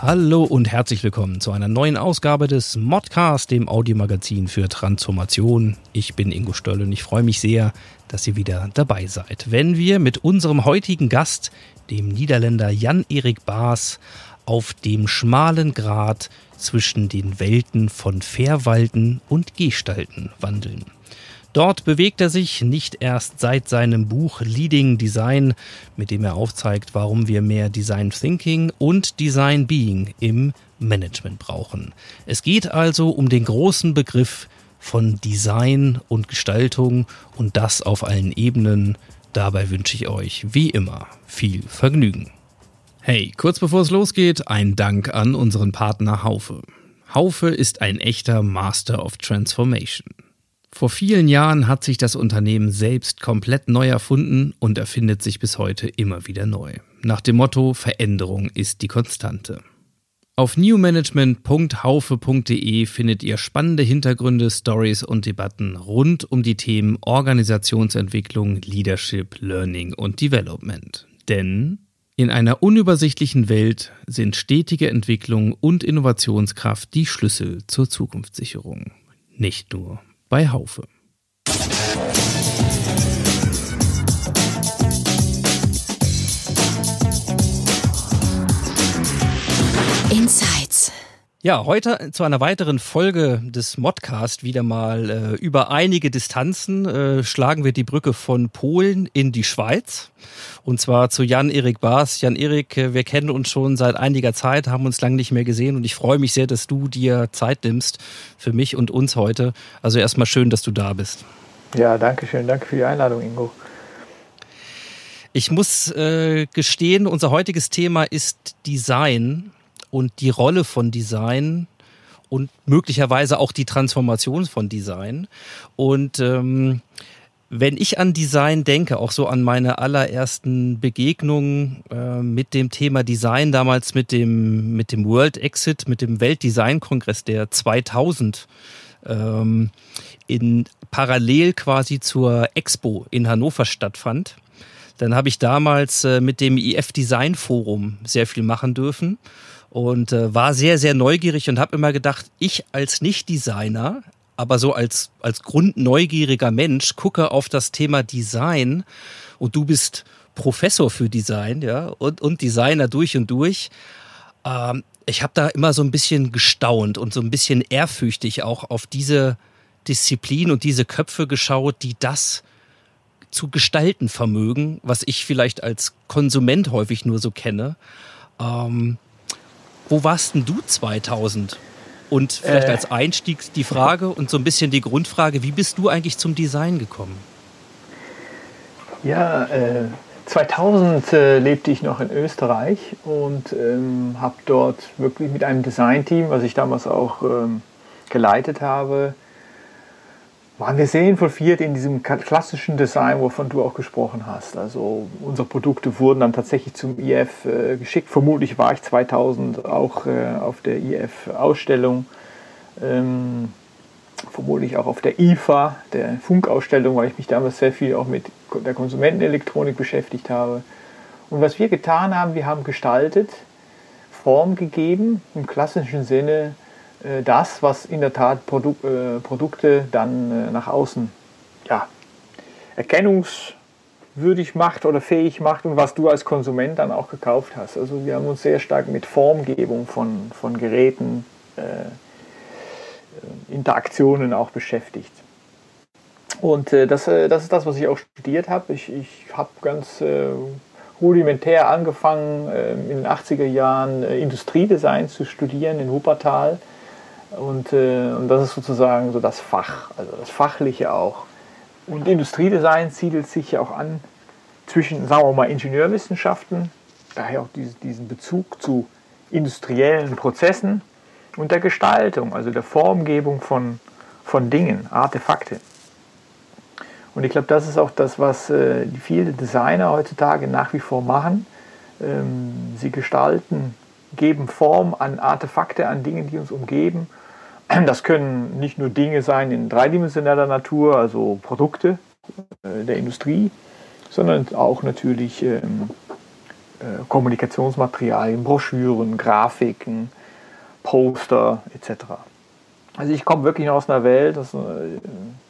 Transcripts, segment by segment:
Hallo und herzlich willkommen zu einer neuen Ausgabe des Modcast, dem Audiomagazin für Transformation. Ich bin Ingo Stöll und ich freue mich sehr, dass ihr wieder dabei seid, wenn wir mit unserem heutigen Gast, dem Niederländer Jan-Erik Baas, auf dem schmalen Grat zwischen den Welten von Verwalten und Gestalten wandeln. Dort bewegt er sich nicht erst seit seinem Buch Leading Design, mit dem er aufzeigt, warum wir mehr Design Thinking und Design Being im Management brauchen. Es geht also um den großen Begriff von Design und Gestaltung und das auf allen Ebenen. Dabei wünsche ich euch wie immer viel Vergnügen. Hey, kurz bevor es losgeht, ein Dank an unseren Partner Haufe. Haufe ist ein echter Master of Transformation. Vor vielen Jahren hat sich das Unternehmen selbst komplett neu erfunden und erfindet sich bis heute immer wieder neu. Nach dem Motto Veränderung ist die Konstante. Auf newmanagement.haufe.de findet ihr spannende Hintergründe, Stories und Debatten rund um die Themen Organisationsentwicklung, Leadership, Learning und Development. Denn in einer unübersichtlichen Welt sind stetige Entwicklung und Innovationskraft die Schlüssel zur Zukunftssicherung. Nicht nur bei Haufe. Insights. Ja, heute zu einer weiteren Folge des Modcast wieder mal äh, über einige Distanzen äh, schlagen wir die Brücke von Polen in die Schweiz und zwar zu Jan-Erik Baas. Jan-Erik, äh, wir kennen uns schon seit einiger Zeit, haben uns lange nicht mehr gesehen und ich freue mich sehr, dass du dir Zeit nimmst für mich und uns heute. Also erstmal schön, dass du da bist. Ja, danke schön. Danke für die Einladung, Ingo. Ich muss äh, gestehen, unser heutiges Thema ist Design und die Rolle von Design und möglicherweise auch die Transformation von Design. Und ähm, wenn ich an Design denke, auch so an meine allerersten Begegnungen äh, mit dem Thema Design, damals mit dem, mit dem World Exit, mit dem Weltdesign-Kongress, der 2000 ähm, in parallel quasi zur Expo in Hannover stattfand, dann habe ich damals äh, mit dem IF Design Forum sehr viel machen dürfen und äh, war sehr, sehr neugierig und habe immer gedacht, ich als Nicht-Designer, aber so als, als grundneugieriger Mensch gucke auf das Thema Design und du bist Professor für Design, ja, und, und Designer durch und durch. Ähm, ich habe da immer so ein bisschen gestaunt und so ein bisschen ehrfürchtig auch auf diese Disziplin und diese Köpfe geschaut, die das zu gestalten vermögen, was ich vielleicht als Konsument häufig nur so kenne. Ähm, wo warst denn du 2000? Und vielleicht Äh. als Einstieg die Frage und so ein bisschen die Grundfrage, wie bist du eigentlich zum Design gekommen? Ja, äh, 2000 äh, lebte ich noch in Österreich und ähm, habe dort wirklich mit einem Designteam, was ich damals auch ähm, geleitet habe, waren wir sehr involviert in diesem klassischen Design, wovon du auch gesprochen hast. Also unsere Produkte wurden dann tatsächlich zum IF äh, geschickt. Vermutlich war ich 2000 auch äh, auf der IF-Ausstellung. Ähm, vermutlich auch auf der IFA, der Funkausstellung, weil ich mich damals sehr viel auch mit der Konsumentenelektronik beschäftigt habe. Und was wir getan haben, wir haben gestaltet, Form gegeben, im klassischen Sinne das, was in der Tat Produ äh, Produkte dann äh, nach außen ja, erkennungswürdig macht oder fähig macht und was du als Konsument dann auch gekauft hast. Also wir haben uns sehr stark mit Formgebung von, von Geräten, äh, Interaktionen auch beschäftigt. Und äh, das, äh, das ist das, was ich auch studiert habe. Ich, ich habe ganz äh, rudimentär angefangen, äh, in den 80er Jahren äh, Industriedesign zu studieren in Wuppertal. Und, äh, und das ist sozusagen so das Fach, also das Fachliche auch. Und Industriedesign siedelt sich ja auch an zwischen, sagen wir mal, Ingenieurwissenschaften, daher auch diese, diesen Bezug zu industriellen Prozessen und der Gestaltung, also der Formgebung von, von Dingen, Artefakte. Und ich glaube, das ist auch das, was äh, die viele Designer heutzutage nach wie vor machen. Ähm, sie gestalten, geben Form an Artefakte, an Dingen, die uns umgeben. Das können nicht nur Dinge sein in dreidimensioneller Natur, also Produkte äh, der Industrie, sondern auch natürlich ähm, äh, Kommunikationsmaterialien, Broschüren, Grafiken, Poster etc. Also ich komme wirklich aus einer Welt äh,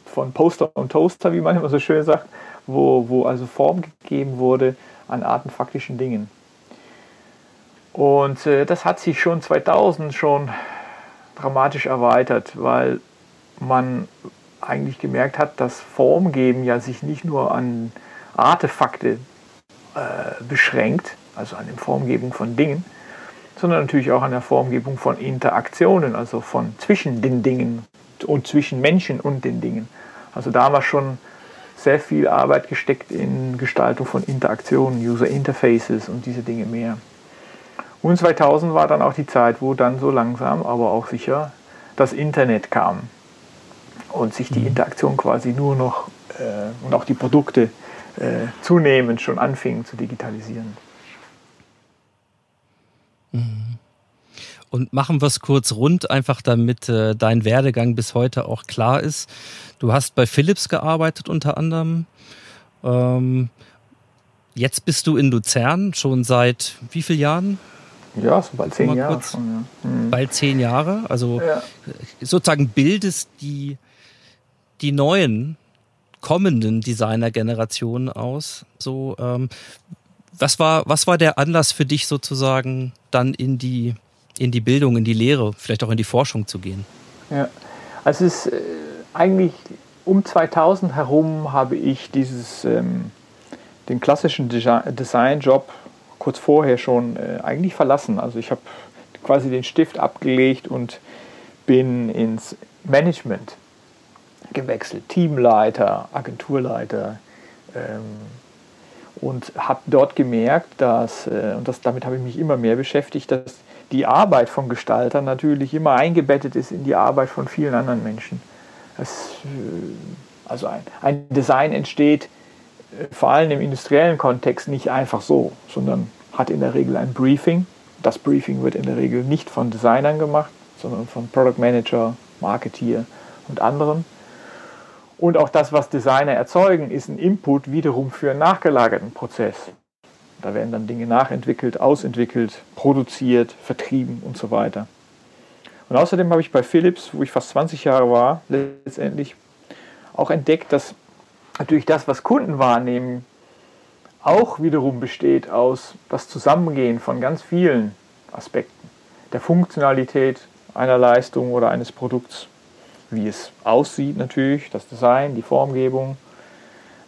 von Poster und Toaster, wie man immer so schön sagt, wo, wo also Form gegeben wurde an artenfaktischen Dingen. Und das hat sich schon 2000 schon dramatisch erweitert, weil man eigentlich gemerkt hat, dass Formgeben ja sich nicht nur an Artefakte äh, beschränkt, also an der Formgebung von Dingen, sondern natürlich auch an der Formgebung von Interaktionen, also von zwischen den Dingen und zwischen Menschen und den Dingen. Also da haben wir schon sehr viel Arbeit gesteckt in Gestaltung von Interaktionen, User Interfaces und diese Dinge mehr. Und 2000 war dann auch die Zeit, wo dann so langsam, aber auch sicher das Internet kam und sich die mhm. Interaktion quasi nur noch äh, und auch die Produkte äh, zunehmend schon anfingen zu digitalisieren. Mhm. Und machen wir es kurz rund, einfach damit äh, dein Werdegang bis heute auch klar ist. Du hast bei Philips gearbeitet unter anderem. Ähm, jetzt bist du in Luzern schon seit wie vielen Jahren? Ja, so bald zehn Jahre. Schon, ja. mhm. Bald zehn Jahre. Also ja. sozusagen bildest die, die neuen kommenden Designer-Generationen aus. So, ähm, was war, was war der Anlass für dich sozusagen dann in die, in die Bildung, in die Lehre, vielleicht auch in die Forschung zu gehen? Ja, also es ist äh, eigentlich um 2000 herum habe ich dieses, ähm, den klassischen Design-Job kurz vorher schon äh, eigentlich verlassen. Also ich habe quasi den Stift abgelegt und bin ins Management gewechselt. Teamleiter, Agenturleiter. Ähm, und habe dort gemerkt, dass, äh, und das, damit habe ich mich immer mehr beschäftigt, dass die Arbeit von Gestaltern natürlich immer eingebettet ist in die Arbeit von vielen anderen Menschen. Das, äh, also ein, ein Design entsteht vor allem im industriellen Kontext nicht einfach so, sondern hat in der Regel ein Briefing. Das Briefing wird in der Regel nicht von Designern gemacht, sondern von Product Manager, Marketeer und anderen. Und auch das, was Designer erzeugen, ist ein Input wiederum für einen nachgelagerten Prozess. Da werden dann Dinge nachentwickelt, ausentwickelt, produziert, vertrieben und so weiter. Und außerdem habe ich bei Philips, wo ich fast 20 Jahre war, letztendlich auch entdeckt, dass natürlich das, was Kunden wahrnehmen, auch wiederum besteht aus das Zusammengehen von ganz vielen Aspekten. Der Funktionalität einer Leistung oder eines Produkts wie es aussieht natürlich, das Design, die Formgebung,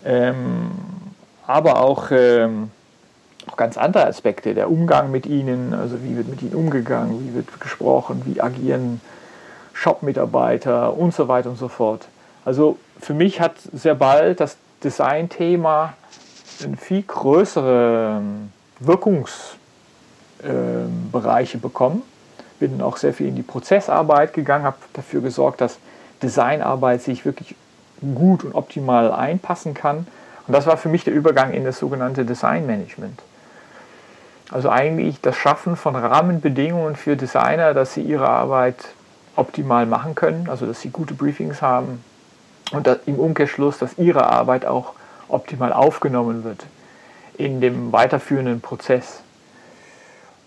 ähm, aber auch, ähm, auch ganz andere Aspekte, der Umgang mit ihnen, also wie wird mit ihnen umgegangen, wie wird gesprochen, wie agieren Shop-Mitarbeiter und so weiter und so fort. Also für mich hat sehr bald das Design-Thema eine viel größere ähm, Wirkungsbereiche ähm, bekommen. Bin auch sehr viel in die Prozessarbeit gegangen, habe dafür gesorgt, dass Designarbeit sich wirklich gut und optimal einpassen kann. Und das war für mich der Übergang in das sogenannte Designmanagement. Also eigentlich das Schaffen von Rahmenbedingungen für Designer, dass sie ihre Arbeit optimal machen können, also dass sie gute Briefings haben und im Umkehrschluss, dass ihre Arbeit auch optimal aufgenommen wird in dem weiterführenden Prozess.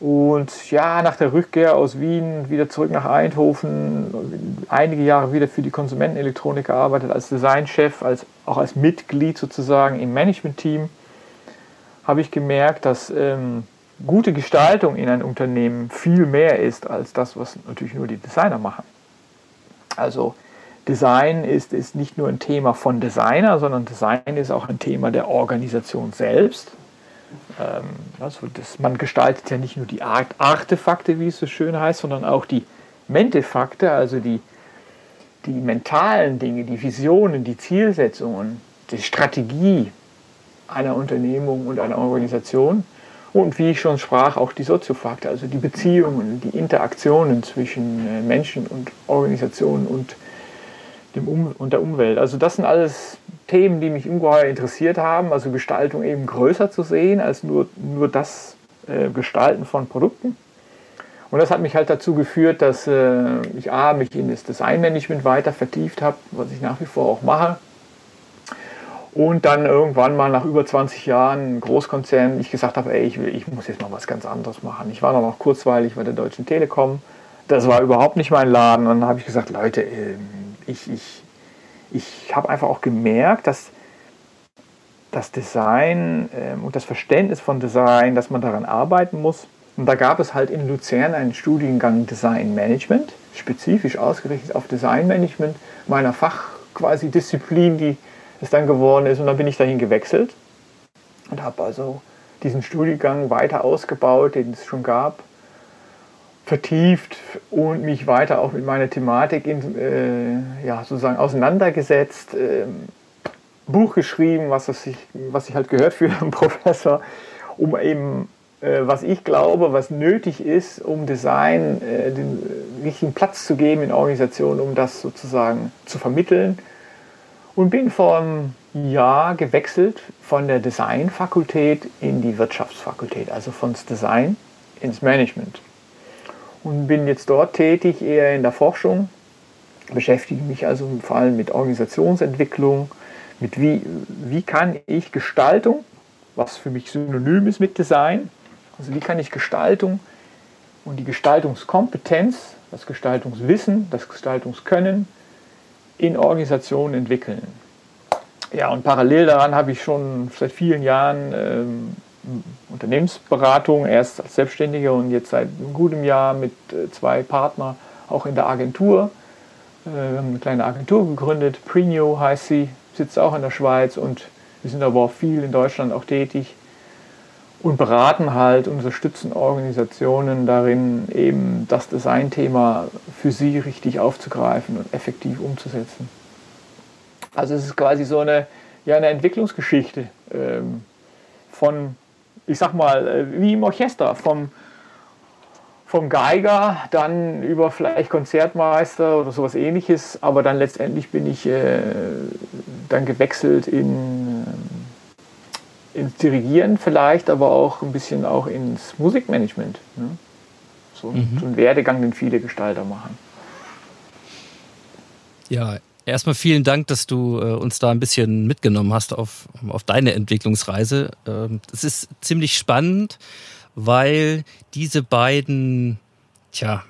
Und ja, nach der Rückkehr aus Wien wieder zurück nach Eindhoven, einige Jahre wieder für die Konsumentenelektronik gearbeitet, als Designchef, als, auch als Mitglied sozusagen im Management-Team, habe ich gemerkt, dass ähm, gute Gestaltung in einem Unternehmen viel mehr ist als das, was natürlich nur die Designer machen. Also Design ist, ist nicht nur ein Thema von Designer, sondern Design ist auch ein Thema der Organisation selbst. Ähm, also das, man gestaltet ja nicht nur die Art, Artefakte, wie es so schön heißt, sondern auch die Mentefakte, also die, die mentalen Dinge, die Visionen, die Zielsetzungen, die Strategie einer Unternehmung und einer Organisation. Und wie ich schon sprach, auch die Soziofaktor, also die Beziehungen, die Interaktionen zwischen äh, Menschen und Organisationen und, dem um und der Umwelt. Also das sind alles Themen, die mich ungeheuer interessiert haben. Also Gestaltung eben größer zu sehen als nur, nur das äh, Gestalten von Produkten. Und das hat mich halt dazu geführt, dass äh, ich A, mich in das Designmanagement weiter vertieft habe, was ich nach wie vor auch mache. Und dann irgendwann mal nach über 20 Jahren Großkonzern, ich gesagt habe, ey, ich, will, ich muss jetzt mal was ganz anderes machen. Ich war noch, kurzweilig bei der Deutschen Telekom. Das war überhaupt nicht mein Laden. Und dann habe ich gesagt, Leute, ähm, ich, ich, ich habe einfach auch gemerkt, dass das Design ähm, und das Verständnis von Design, dass man daran arbeiten muss. Und da gab es halt in Luzern einen Studiengang Design Management, spezifisch ausgerichtet auf Design Management, meiner Fach quasi Disziplin, die es dann geworden ist. Und dann bin ich dahin gewechselt und habe also diesen Studiengang weiter ausgebaut, den es schon gab, vertieft und mich weiter auch mit meiner Thematik in, äh, ja, sozusagen auseinandergesetzt, äh, Buch geschrieben, was, ich, was ich halt gehört für einen Professor, um eben, äh, was ich glaube, was nötig ist, um Design äh, den richtigen Platz zu geben in Organisationen, um das sozusagen zu vermitteln und bin vor einem Jahr gewechselt von der Designfakultät in die Wirtschaftsfakultät, also von Design ins Management. Und bin jetzt dort tätig, eher in der Forschung, beschäftige mich also vor allem mit Organisationsentwicklung, mit wie, wie kann ich Gestaltung, was für mich synonym ist mit Design, also wie kann ich Gestaltung und die Gestaltungskompetenz, das Gestaltungswissen, das Gestaltungskönnen in Organisationen entwickeln. Ja, und parallel daran habe ich schon seit vielen Jahren ähm, Unternehmensberatung, erst als Selbstständiger und jetzt seit einem guten Jahr mit äh, zwei Partnern auch in der Agentur. Äh, wir haben eine kleine Agentur gegründet, Prenio heißt sie, sitzt auch in der Schweiz und wir sind aber auch viel in Deutschland auch tätig und beraten halt, unterstützen Organisationen darin, eben das Design-Thema für sie richtig aufzugreifen und effektiv umzusetzen. Also es ist quasi so eine, ja, eine Entwicklungsgeschichte ähm, von, ich sag mal, äh, wie im Orchester, vom, vom Geiger dann über vielleicht Konzertmeister oder sowas ähnliches, aber dann letztendlich bin ich äh, dann gewechselt in ins Dirigieren vielleicht, aber auch ein bisschen auch ins Musikmanagement. Ne? So, mhm. so ein Werdegang, den viele Gestalter machen. Ja, erstmal vielen Dank, dass du äh, uns da ein bisschen mitgenommen hast auf, auf deine Entwicklungsreise. Ähm, es ist ziemlich spannend, weil diese beiden, tja,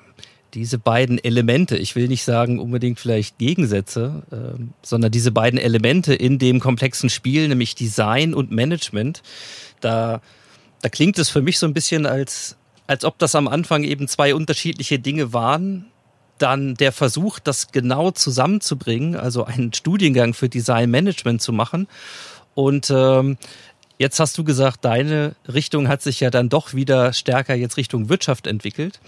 diese beiden Elemente, ich will nicht sagen unbedingt vielleicht Gegensätze, äh, sondern diese beiden Elemente in dem komplexen Spiel, nämlich Design und Management, da, da klingt es für mich so ein bisschen als, als ob das am Anfang eben zwei unterschiedliche Dinge waren. Dann der Versuch, das genau zusammenzubringen, also einen Studiengang für Design Management zu machen. Und ähm, Jetzt hast du gesagt, deine Richtung hat sich ja dann doch wieder stärker jetzt Richtung Wirtschaft entwickelt.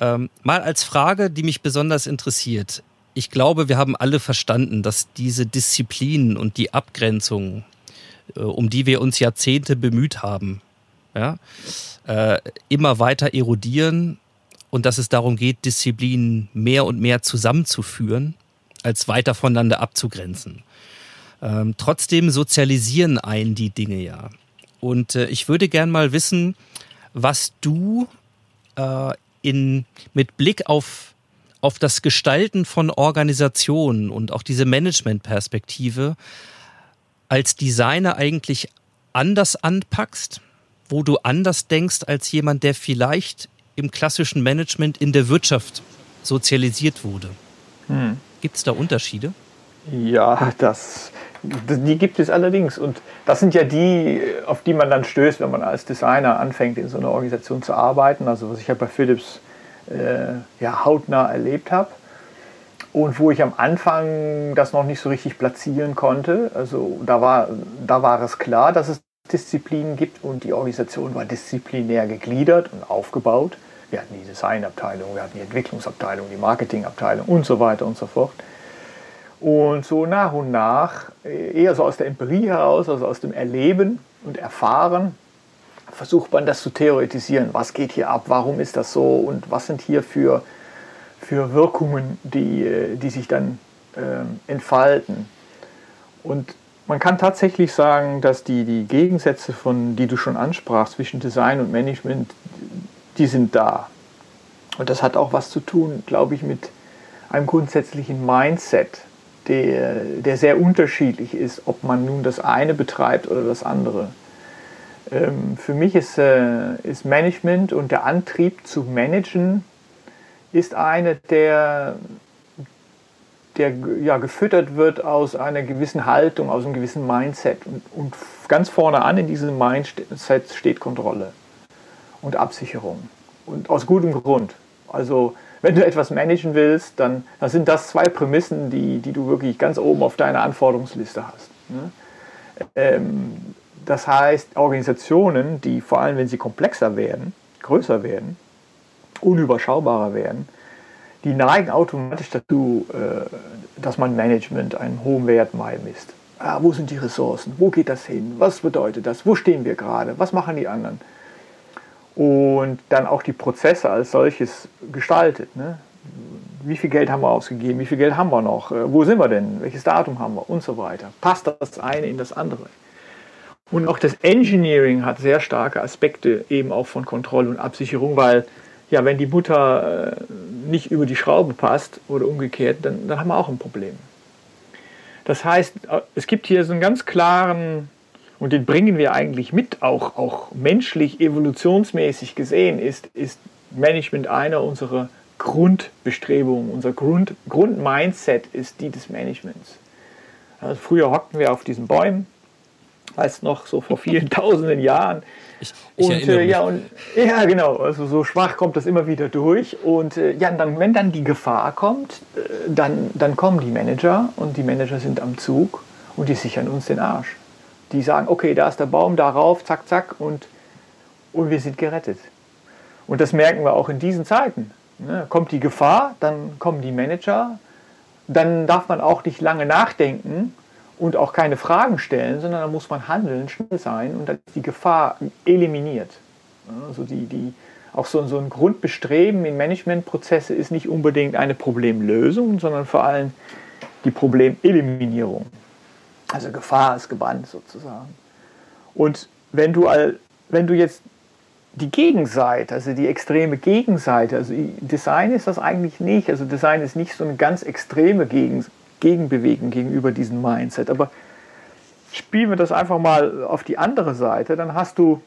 Ähm, mal als Frage, die mich besonders interessiert. Ich glaube, wir haben alle verstanden, dass diese Disziplinen und die Abgrenzung, äh, um die wir uns Jahrzehnte bemüht haben, ja, äh, immer weiter erodieren und dass es darum geht, Disziplinen mehr und mehr zusammenzuführen, als weiter voneinander abzugrenzen. Ähm, trotzdem sozialisieren einen die Dinge ja. Und äh, ich würde gern mal wissen, was du äh, in, mit Blick auf, auf das Gestalten von Organisationen und auch diese Managementperspektive als Designer eigentlich anders anpackst, wo du anders denkst als jemand, der vielleicht im klassischen Management in der Wirtschaft sozialisiert wurde. Hm. Gibt es da Unterschiede? Ja, das die gibt es allerdings. Und das sind ja die, auf die man dann stößt, wenn man als Designer anfängt, in so einer Organisation zu arbeiten. Also was ich ja bei Philips äh, ja, hautnah erlebt habe. Und wo ich am Anfang das noch nicht so richtig platzieren konnte. Also da war, da war es klar, dass es Disziplinen gibt und die Organisation war disziplinär gegliedert und aufgebaut. Wir hatten die Designabteilung, wir hatten die Entwicklungsabteilung, die Marketingabteilung und so weiter und so fort. Und so nach und nach, eher so aus der Empirie heraus, also aus dem Erleben und Erfahren, versucht man das zu theoretisieren. Was geht hier ab? Warum ist das so? Und was sind hier für, für Wirkungen, die, äh, die sich dann ähm, entfalten? Und man kann tatsächlich sagen, dass die, die Gegensätze, von, die du schon ansprachst, zwischen Design und Management, die sind da. Und das hat auch was zu tun, glaube ich, mit einem grundsätzlichen Mindset, der, der sehr unterschiedlich ist, ob man nun das eine betreibt oder das andere. Ähm, für mich ist, äh, ist Management und der Antrieb zu managen ist eine, der, der ja, gefüttert wird aus einer gewissen Haltung, aus einem gewissen Mindset. Und, und ganz vorne an in diesem Mindset steht Kontrolle und Absicherung. Und aus gutem Grund. Also wenn du etwas managen willst, dann, dann sind das zwei Prämissen, die, die du wirklich ganz oben auf deiner Anforderungsliste hast. Ne? Ähm, das heißt, Organisationen, die vor allem, wenn sie komplexer werden, größer werden, unüberschaubarer werden, die neigen automatisch dazu, äh, dass man Management einen hohen Wert misst. Ah, wo sind die Ressourcen? Wo geht das hin? Was bedeutet das? Wo stehen wir gerade? Was machen die anderen? Und dann auch die Prozesse als solches gestaltet. Ne? Wie viel Geld haben wir ausgegeben? Wie viel Geld haben wir noch? Äh, wo sind wir denn? Welches Datum haben wir? Und so weiter. Passt das eine in das andere? Und auch das Engineering hat sehr starke Aspekte eben auch von Kontrolle und Absicherung, weil ja, wenn die Mutter äh, nicht über die Schraube passt oder umgekehrt, dann, dann haben wir auch ein Problem. Das heißt, äh, es gibt hier so einen ganz klaren, und den bringen wir eigentlich mit, auch, auch menschlich, evolutionsmäßig gesehen, ist, ist Management einer unserer Grundbestrebungen. Unser Grund, Grundmindset ist die des Managements. Also früher hockten wir auf diesen Bäumen, als noch so vor vielen tausenden Jahren. Ich, ich und äh, ja, und ja, genau, also so schwach kommt das immer wieder durch. Und äh, ja, dann, wenn dann die Gefahr kommt, äh, dann, dann kommen die Manager und die Manager sind am Zug und die sichern uns den Arsch. Die sagen, okay, da ist der Baum, darauf, zack, zack, und, und wir sind gerettet. Und das merken wir auch in diesen Zeiten. Ne? Kommt die Gefahr, dann kommen die Manager, dann darf man auch nicht lange nachdenken, und auch keine Fragen stellen, sondern da muss man handeln, schnell sein und die Gefahr eliminiert. Also die, die, auch so, so ein Grundbestreben in Managementprozesse ist nicht unbedingt eine Problemlösung, sondern vor allem die Problemeliminierung. Also Gefahr ist gebannt sozusagen. Und wenn du, all, wenn du jetzt die Gegenseite, also die extreme Gegenseite, also Design ist das eigentlich nicht, also Design ist nicht so eine ganz extreme Gegenseite, Gegenbewegung gegenüber diesem Mindset. Aber spielen wir das einfach mal auf die andere Seite, dann hast du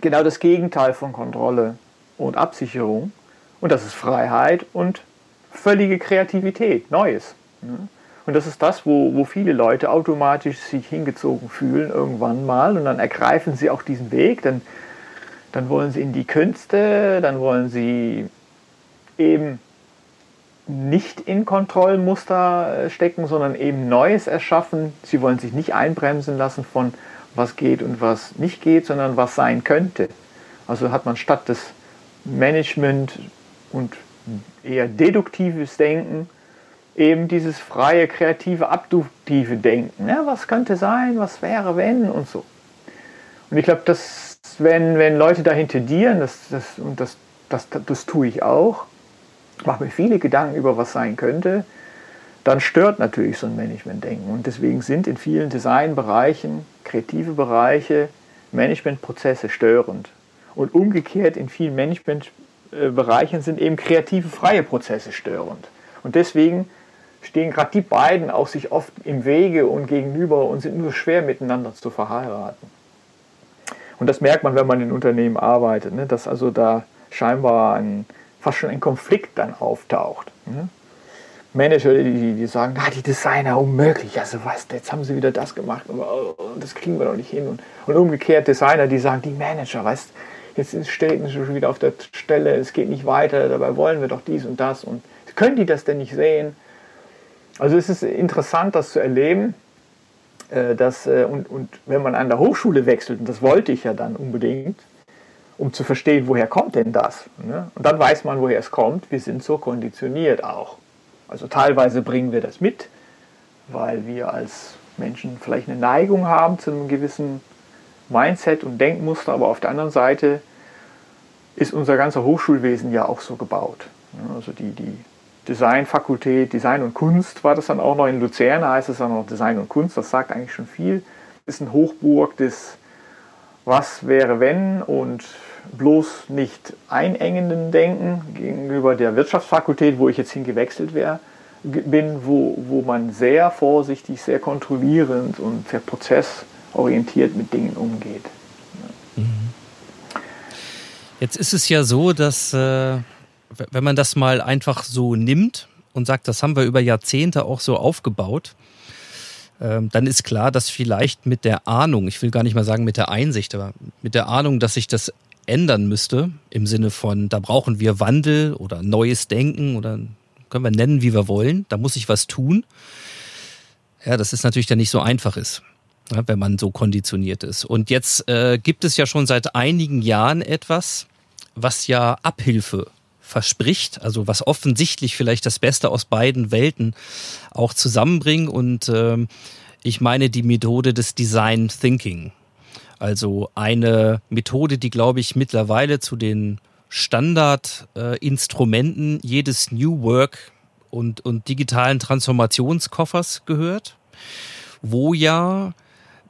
genau das Gegenteil von Kontrolle und Absicherung. Und das ist Freiheit und völlige Kreativität, Neues. Und das ist das, wo, wo viele Leute automatisch sich hingezogen fühlen irgendwann mal und dann ergreifen sie auch diesen Weg, dann, dann wollen sie in die Künste, dann wollen sie eben nicht in Kontrollmuster äh, stecken, sondern eben Neues erschaffen. Sie wollen sich nicht einbremsen lassen von was geht und was nicht geht, sondern was sein könnte. Also hat man statt des Management und eher deduktives Denken eben dieses freie, kreative, abduktive Denken. Ja, was könnte sein, was wäre, wenn und so. Und ich glaube, dass wenn, wenn Leute dahin tendieren, das, das, und das, das, das tue ich auch, mache mir viele Gedanken über was sein könnte, dann stört natürlich so ein Managementdenken. Und deswegen sind in vielen Designbereichen, kreative Bereiche, Managementprozesse störend. Und umgekehrt in vielen Managementbereichen sind eben kreative, freie Prozesse störend. Und deswegen stehen gerade die beiden auch sich oft im Wege und gegenüber und sind nur schwer miteinander zu verheiraten. Und das merkt man, wenn man in Unternehmen arbeitet, ne? dass also da scheinbar ein, fast schon ein Konflikt dann auftaucht. Ne? Manager, die, die sagen, ah, die Designer unmöglich, also was, jetzt haben sie wieder das gemacht, aber oh, das kriegen wir doch nicht hin. Und, und umgekehrt Designer, die sagen, die Manager, weißt, jetzt steht schon wieder auf der Stelle, es geht nicht weiter, dabei wollen wir doch dies und das. Und können die das denn nicht sehen? Also es ist interessant, das zu erleben. Äh, dass, äh, und, und wenn man an der Hochschule wechselt, und das wollte ich ja dann unbedingt, um zu verstehen, woher kommt denn das. Ne? Und dann weiß man, woher es kommt. Wir sind so konditioniert auch. Also teilweise bringen wir das mit, weil wir als Menschen vielleicht eine Neigung haben zu einem gewissen Mindset und Denkmuster, aber auf der anderen Seite ist unser ganzer Hochschulwesen ja auch so gebaut. Also die, die Designfakultät, Design und Kunst war das dann auch noch in Luzern, heißt es dann noch Design und Kunst, das sagt eigentlich schon viel. Ist ein Hochburg des Was wäre wenn und bloß nicht einengenden Denken gegenüber der Wirtschaftsfakultät, wo ich jetzt hingewechselt wäre, bin, wo, wo man sehr vorsichtig, sehr kontrollierend und sehr prozessorientiert mit Dingen umgeht. Mhm. Jetzt ist es ja so, dass äh, wenn man das mal einfach so nimmt und sagt, das haben wir über Jahrzehnte auch so aufgebaut, ähm, dann ist klar, dass vielleicht mit der Ahnung, ich will gar nicht mal sagen mit der Einsicht, aber mit der Ahnung, dass sich das ändern müsste, im Sinne von, da brauchen wir Wandel oder neues Denken oder können wir nennen, wie wir wollen, da muss ich was tun. Ja, das ist natürlich dann nicht so einfach ist, wenn man so konditioniert ist. Und jetzt äh, gibt es ja schon seit einigen Jahren etwas, was ja Abhilfe verspricht, also was offensichtlich vielleicht das Beste aus beiden Welten auch zusammenbringen. Und ähm, ich meine die Methode des Design Thinking. Also eine Methode, die, glaube ich, mittlerweile zu den Standardinstrumenten äh, jedes New Work und, und digitalen Transformationskoffers gehört, wo ja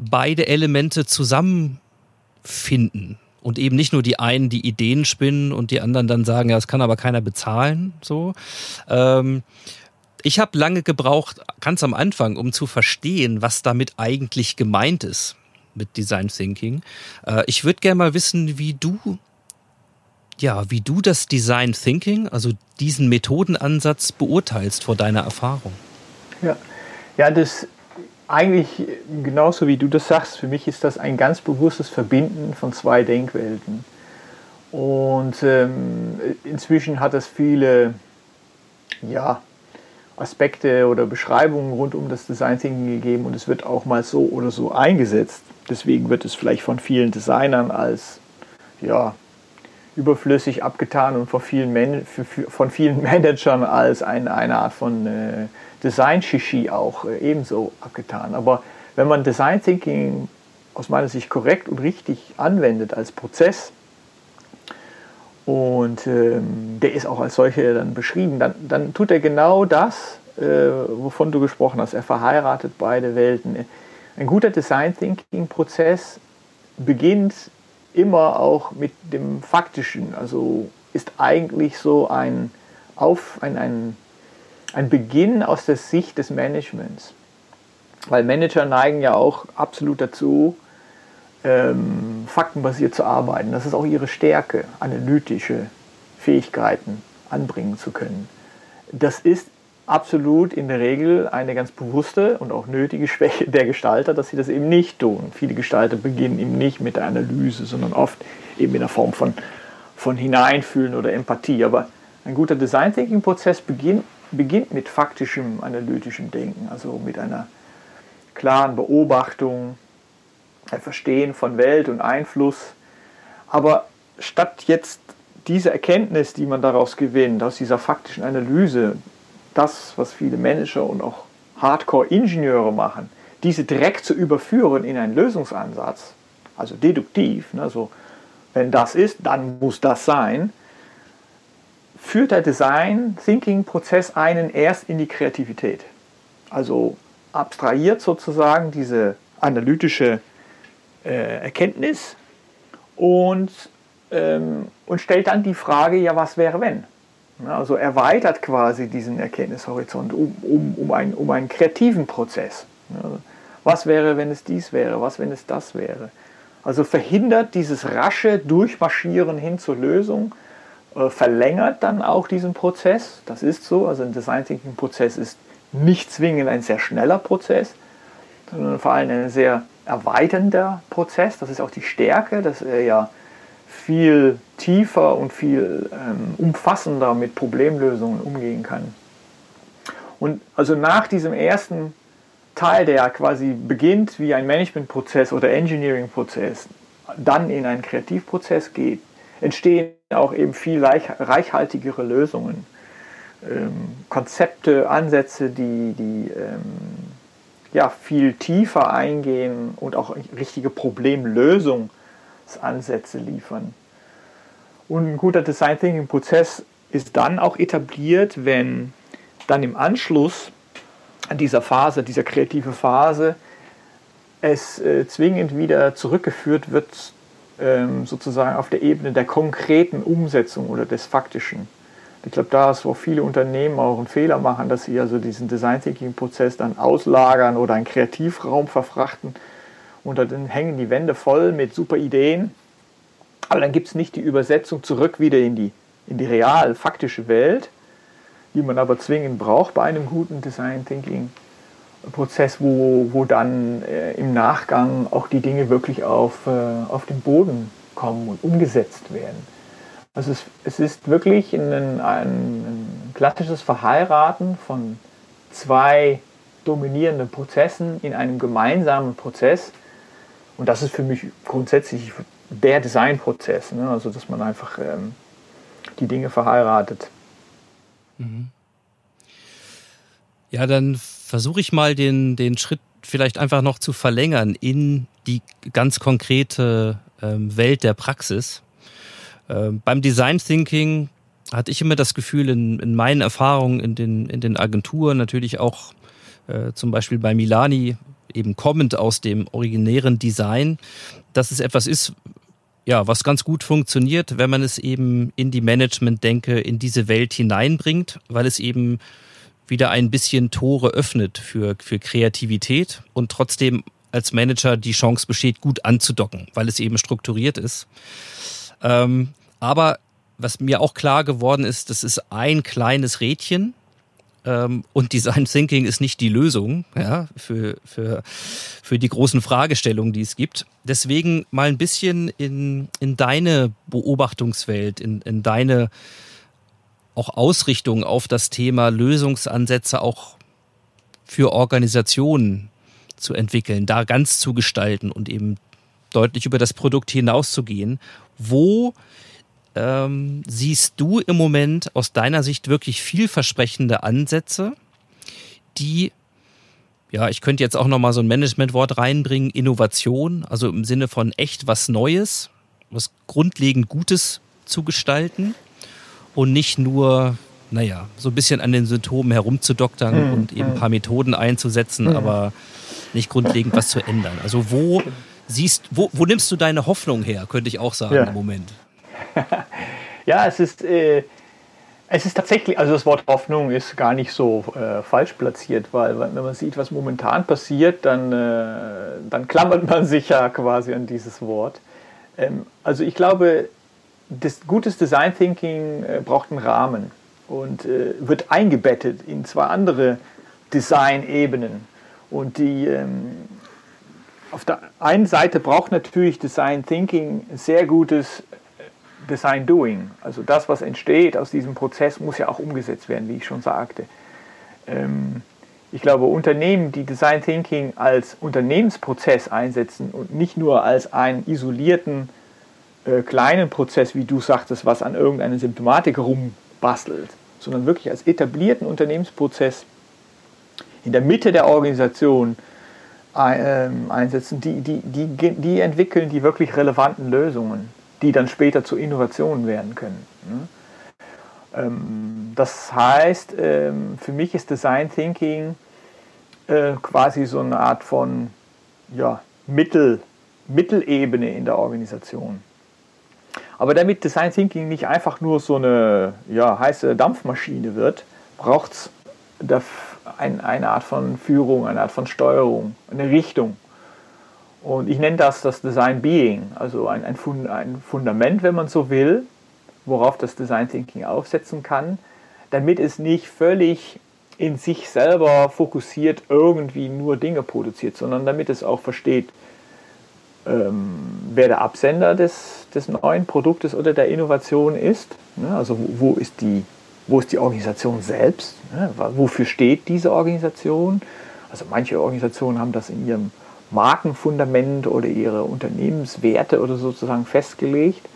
beide Elemente zusammenfinden und eben nicht nur die einen, die Ideen spinnen und die anderen dann sagen, ja, das kann aber keiner bezahlen. So. Ähm, ich habe lange gebraucht, ganz am Anfang, um zu verstehen, was damit eigentlich gemeint ist mit Design Thinking. Äh, ich würde gerne mal wissen, wie du ja, wie du das Design Thinking, also diesen Methodenansatz beurteilst vor deiner Erfahrung. Ja, ja das eigentlich genauso wie du das sagst, für mich ist das ein ganz bewusstes Verbinden von zwei Denkwelten. Und ähm, inzwischen hat es viele ja, Aspekte oder Beschreibungen rund um das Design Thinking gegeben und es wird auch mal so oder so eingesetzt. Deswegen wird es vielleicht von vielen Designern als ja, überflüssig abgetan und von vielen, Man von vielen Managern als eine, eine Art von äh, Design-Shishi auch äh, ebenso abgetan. Aber wenn man Design Thinking aus meiner Sicht korrekt und richtig anwendet als Prozess, und ähm, der ist auch als solcher dann beschrieben, dann, dann tut er genau das, äh, wovon du gesprochen hast. Er verheiratet beide Welten. Ein guter Design Thinking-Prozess beginnt immer auch mit dem Faktischen, also ist eigentlich so ein, Auf, ein, ein ein Beginn aus der Sicht des Managements. Weil Manager neigen ja auch absolut dazu, ähm, faktenbasiert zu arbeiten. Das ist auch ihre Stärke, analytische Fähigkeiten anbringen zu können. Das ist absolut in der Regel eine ganz bewusste und auch nötige Schwäche der Gestalter, dass sie das eben nicht tun. Viele Gestalter beginnen eben nicht mit der Analyse, sondern oft eben in der Form von, von Hineinfühlen oder Empathie. Aber ein guter Design Thinking Prozess beginnt beginnt mit faktischem analytischem Denken, also mit einer klaren Beobachtung, ein Verstehen von Welt und Einfluss. Aber statt jetzt diese Erkenntnis, die man daraus gewinnt, aus dieser faktischen Analyse, das, was viele Manager und auch Hardcore-Ingenieure machen, diese direkt zu überführen in einen Lösungsansatz, also deduktiv, also wenn das ist, dann muss das sein, führt der Design Thinking Prozess einen erst in die Kreativität. Also abstrahiert sozusagen diese analytische äh, Erkenntnis und, ähm, und stellt dann die Frage, ja, was wäre wenn? Also erweitert quasi diesen Erkenntnishorizont um, um, um, ein, um einen kreativen Prozess. Was wäre, wenn es dies wäre? Was, wenn es das wäre? Also verhindert dieses rasche Durchmarschieren hin zur Lösung, äh, verlängert dann auch diesen Prozess. Das ist so. Also ein Design Thinking Prozess ist nicht zwingend ein sehr schneller Prozess, sondern vor allem ein sehr erweiternder Prozess. Das ist auch die Stärke, dass er ja viel tiefer und viel ähm, umfassender mit Problemlösungen umgehen kann. Und also nach diesem ersten Teil, der quasi beginnt wie ein Managementprozess oder Engineering-Prozess, dann in einen Kreativprozess geht, entstehen auch eben viel reichhaltigere Lösungen. Ähm, Konzepte, Ansätze, die, die ähm, ja, viel tiefer eingehen und auch richtige Problemlösungsansätze liefern. Und ein guter Design Thinking Prozess ist dann auch etabliert, wenn dann im Anschluss an dieser Phase, dieser kreative Phase, es äh, zwingend wieder zurückgeführt wird, ähm, sozusagen auf der Ebene der konkreten Umsetzung oder des Faktischen. Ich glaube, da ist, wo viele Unternehmen auch einen Fehler machen, dass sie also diesen Design Thinking Prozess dann auslagern oder einen Kreativraum verfrachten und dann hängen die Wände voll mit super Ideen, aber dann gibt es nicht die Übersetzung zurück wieder in die, in die real faktische Welt, die man aber zwingend braucht bei einem guten Design Thinking Prozess, wo, wo dann äh, im Nachgang auch die Dinge wirklich auf, äh, auf den Boden kommen und umgesetzt werden. Also es, es ist wirklich ein, ein, ein klassisches Verheiraten von zwei dominierenden Prozessen in einem gemeinsamen Prozess. Und das ist für mich grundsätzlich der Designprozess. Ne? Also dass man einfach ähm, die Dinge verheiratet. Mhm. Ja, dann versuche ich mal den, den Schritt vielleicht einfach noch zu verlängern in die ganz konkrete ähm, Welt der Praxis. Ähm, beim Design Thinking hatte ich immer das Gefühl, in, in meinen Erfahrungen in den, in den Agenturen, natürlich auch äh, zum Beispiel bei Milani, eben kommend aus dem originären Design, dass es etwas ist, ja, was ganz gut funktioniert, wenn man es eben in die Management-Denke, in diese Welt hineinbringt, weil es eben wieder ein bisschen Tore öffnet für, für Kreativität und trotzdem als Manager die Chance besteht, gut anzudocken, weil es eben strukturiert ist. Ähm, aber was mir auch klar geworden ist, das ist ein kleines Rädchen ähm, und Design Thinking ist nicht die Lösung ja, für, für, für die großen Fragestellungen, die es gibt. Deswegen mal ein bisschen in, in deine Beobachtungswelt, in, in deine auch Ausrichtung auf das Thema Lösungsansätze auch für Organisationen zu entwickeln, da ganz zu gestalten und eben deutlich über das Produkt hinauszugehen. Wo ähm, siehst du im Moment aus deiner Sicht wirklich vielversprechende Ansätze, die ja, ich könnte jetzt auch noch mal so ein Managementwort reinbringen, Innovation, also im Sinne von echt was Neues, was grundlegend Gutes zu gestalten und nicht nur, naja, so ein bisschen an den Symptomen herumzudoktern mhm. und eben ein paar Methoden einzusetzen, mhm. aber nicht grundlegend was zu ändern. Also wo siehst, wo, wo nimmst du deine Hoffnung her, könnte ich auch sagen ja. im Moment. ja, es ist, äh, es ist tatsächlich, also das Wort Hoffnung ist gar nicht so äh, falsch platziert, weil wenn man sieht, was momentan passiert, dann, äh, dann klammert man sich ja quasi an dieses Wort. Ähm, also ich glaube, das, gutes Design Thinking äh, braucht einen Rahmen und äh, wird eingebettet in zwei andere Design-Ebenen. Und die, ähm, auf der einen Seite braucht natürlich Design Thinking sehr gutes Design Doing. Also das, was entsteht aus diesem Prozess, muss ja auch umgesetzt werden, wie ich schon sagte. Ähm, ich glaube, Unternehmen, die Design Thinking als Unternehmensprozess einsetzen und nicht nur als einen isolierten äh, kleinen Prozess, wie du sagtest, was an irgendeiner Symptomatik rumbastelt, sondern wirklich als etablierten Unternehmensprozess in der Mitte der Organisation ähm, einsetzen, die, die, die, die entwickeln die wirklich relevanten Lösungen, die dann später zu Innovationen werden können. Ne? Ähm, das heißt, ähm, für mich ist Design Thinking äh, quasi so eine Art von ja, Mittel, Mittelebene in der Organisation. Aber damit Design Thinking nicht einfach nur so eine ja, heiße Dampfmaschine wird, braucht es ein, eine Art von Führung, eine Art von Steuerung, eine Richtung. Und ich nenne das das Design Being, also ein, ein, Fund, ein Fundament, wenn man so will, worauf das Design Thinking aufsetzen kann, damit es nicht völlig in sich selber fokussiert irgendwie nur Dinge produziert, sondern damit es auch versteht, ähm, wer der Absender des, des neuen Produktes oder der Innovation ist. Ne? Also wo, wo, ist die, wo ist die Organisation selbst? Ne? Wofür steht diese Organisation? Also manche Organisationen haben das in ihrem Markenfundament oder ihre Unternehmenswerte oder sozusagen festgelegt.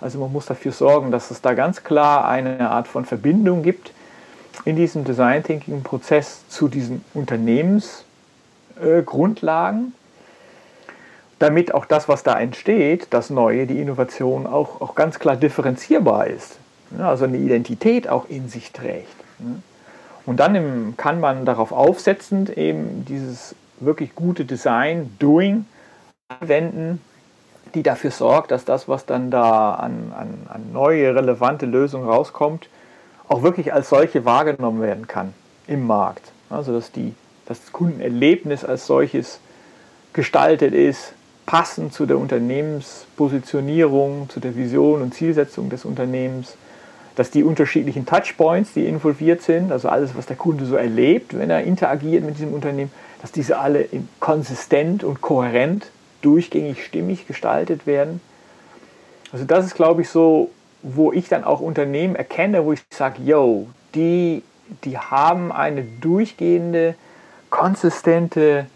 Also man muss dafür sorgen, dass es da ganz klar eine Art von Verbindung gibt in diesem Design Thinking Prozess zu diesen Unternehmens Grundlagen, damit auch das, was da entsteht, das Neue, die Innovation, auch, auch ganz klar differenzierbar ist. Also eine Identität auch in sich trägt. Und dann kann man darauf aufsetzend eben dieses wirklich gute Design, Doing anwenden, die dafür sorgt, dass das, was dann da an, an, an neue, relevante Lösungen rauskommt, auch wirklich als solche wahrgenommen werden kann im Markt. Also dass die, das Kundenerlebnis als solches gestaltet ist, passend zu der Unternehmenspositionierung, zu der Vision und Zielsetzung des Unternehmens, dass die unterschiedlichen Touchpoints, die involviert sind, also alles, was der Kunde so erlebt, wenn er interagiert mit diesem Unternehmen, dass diese alle konsistent und kohärent, durchgängig stimmig gestaltet werden. Also das ist, glaube ich, so, wo ich dann auch Unternehmen erkenne, wo ich sage, yo, die, die haben eine durchgehende, konsistente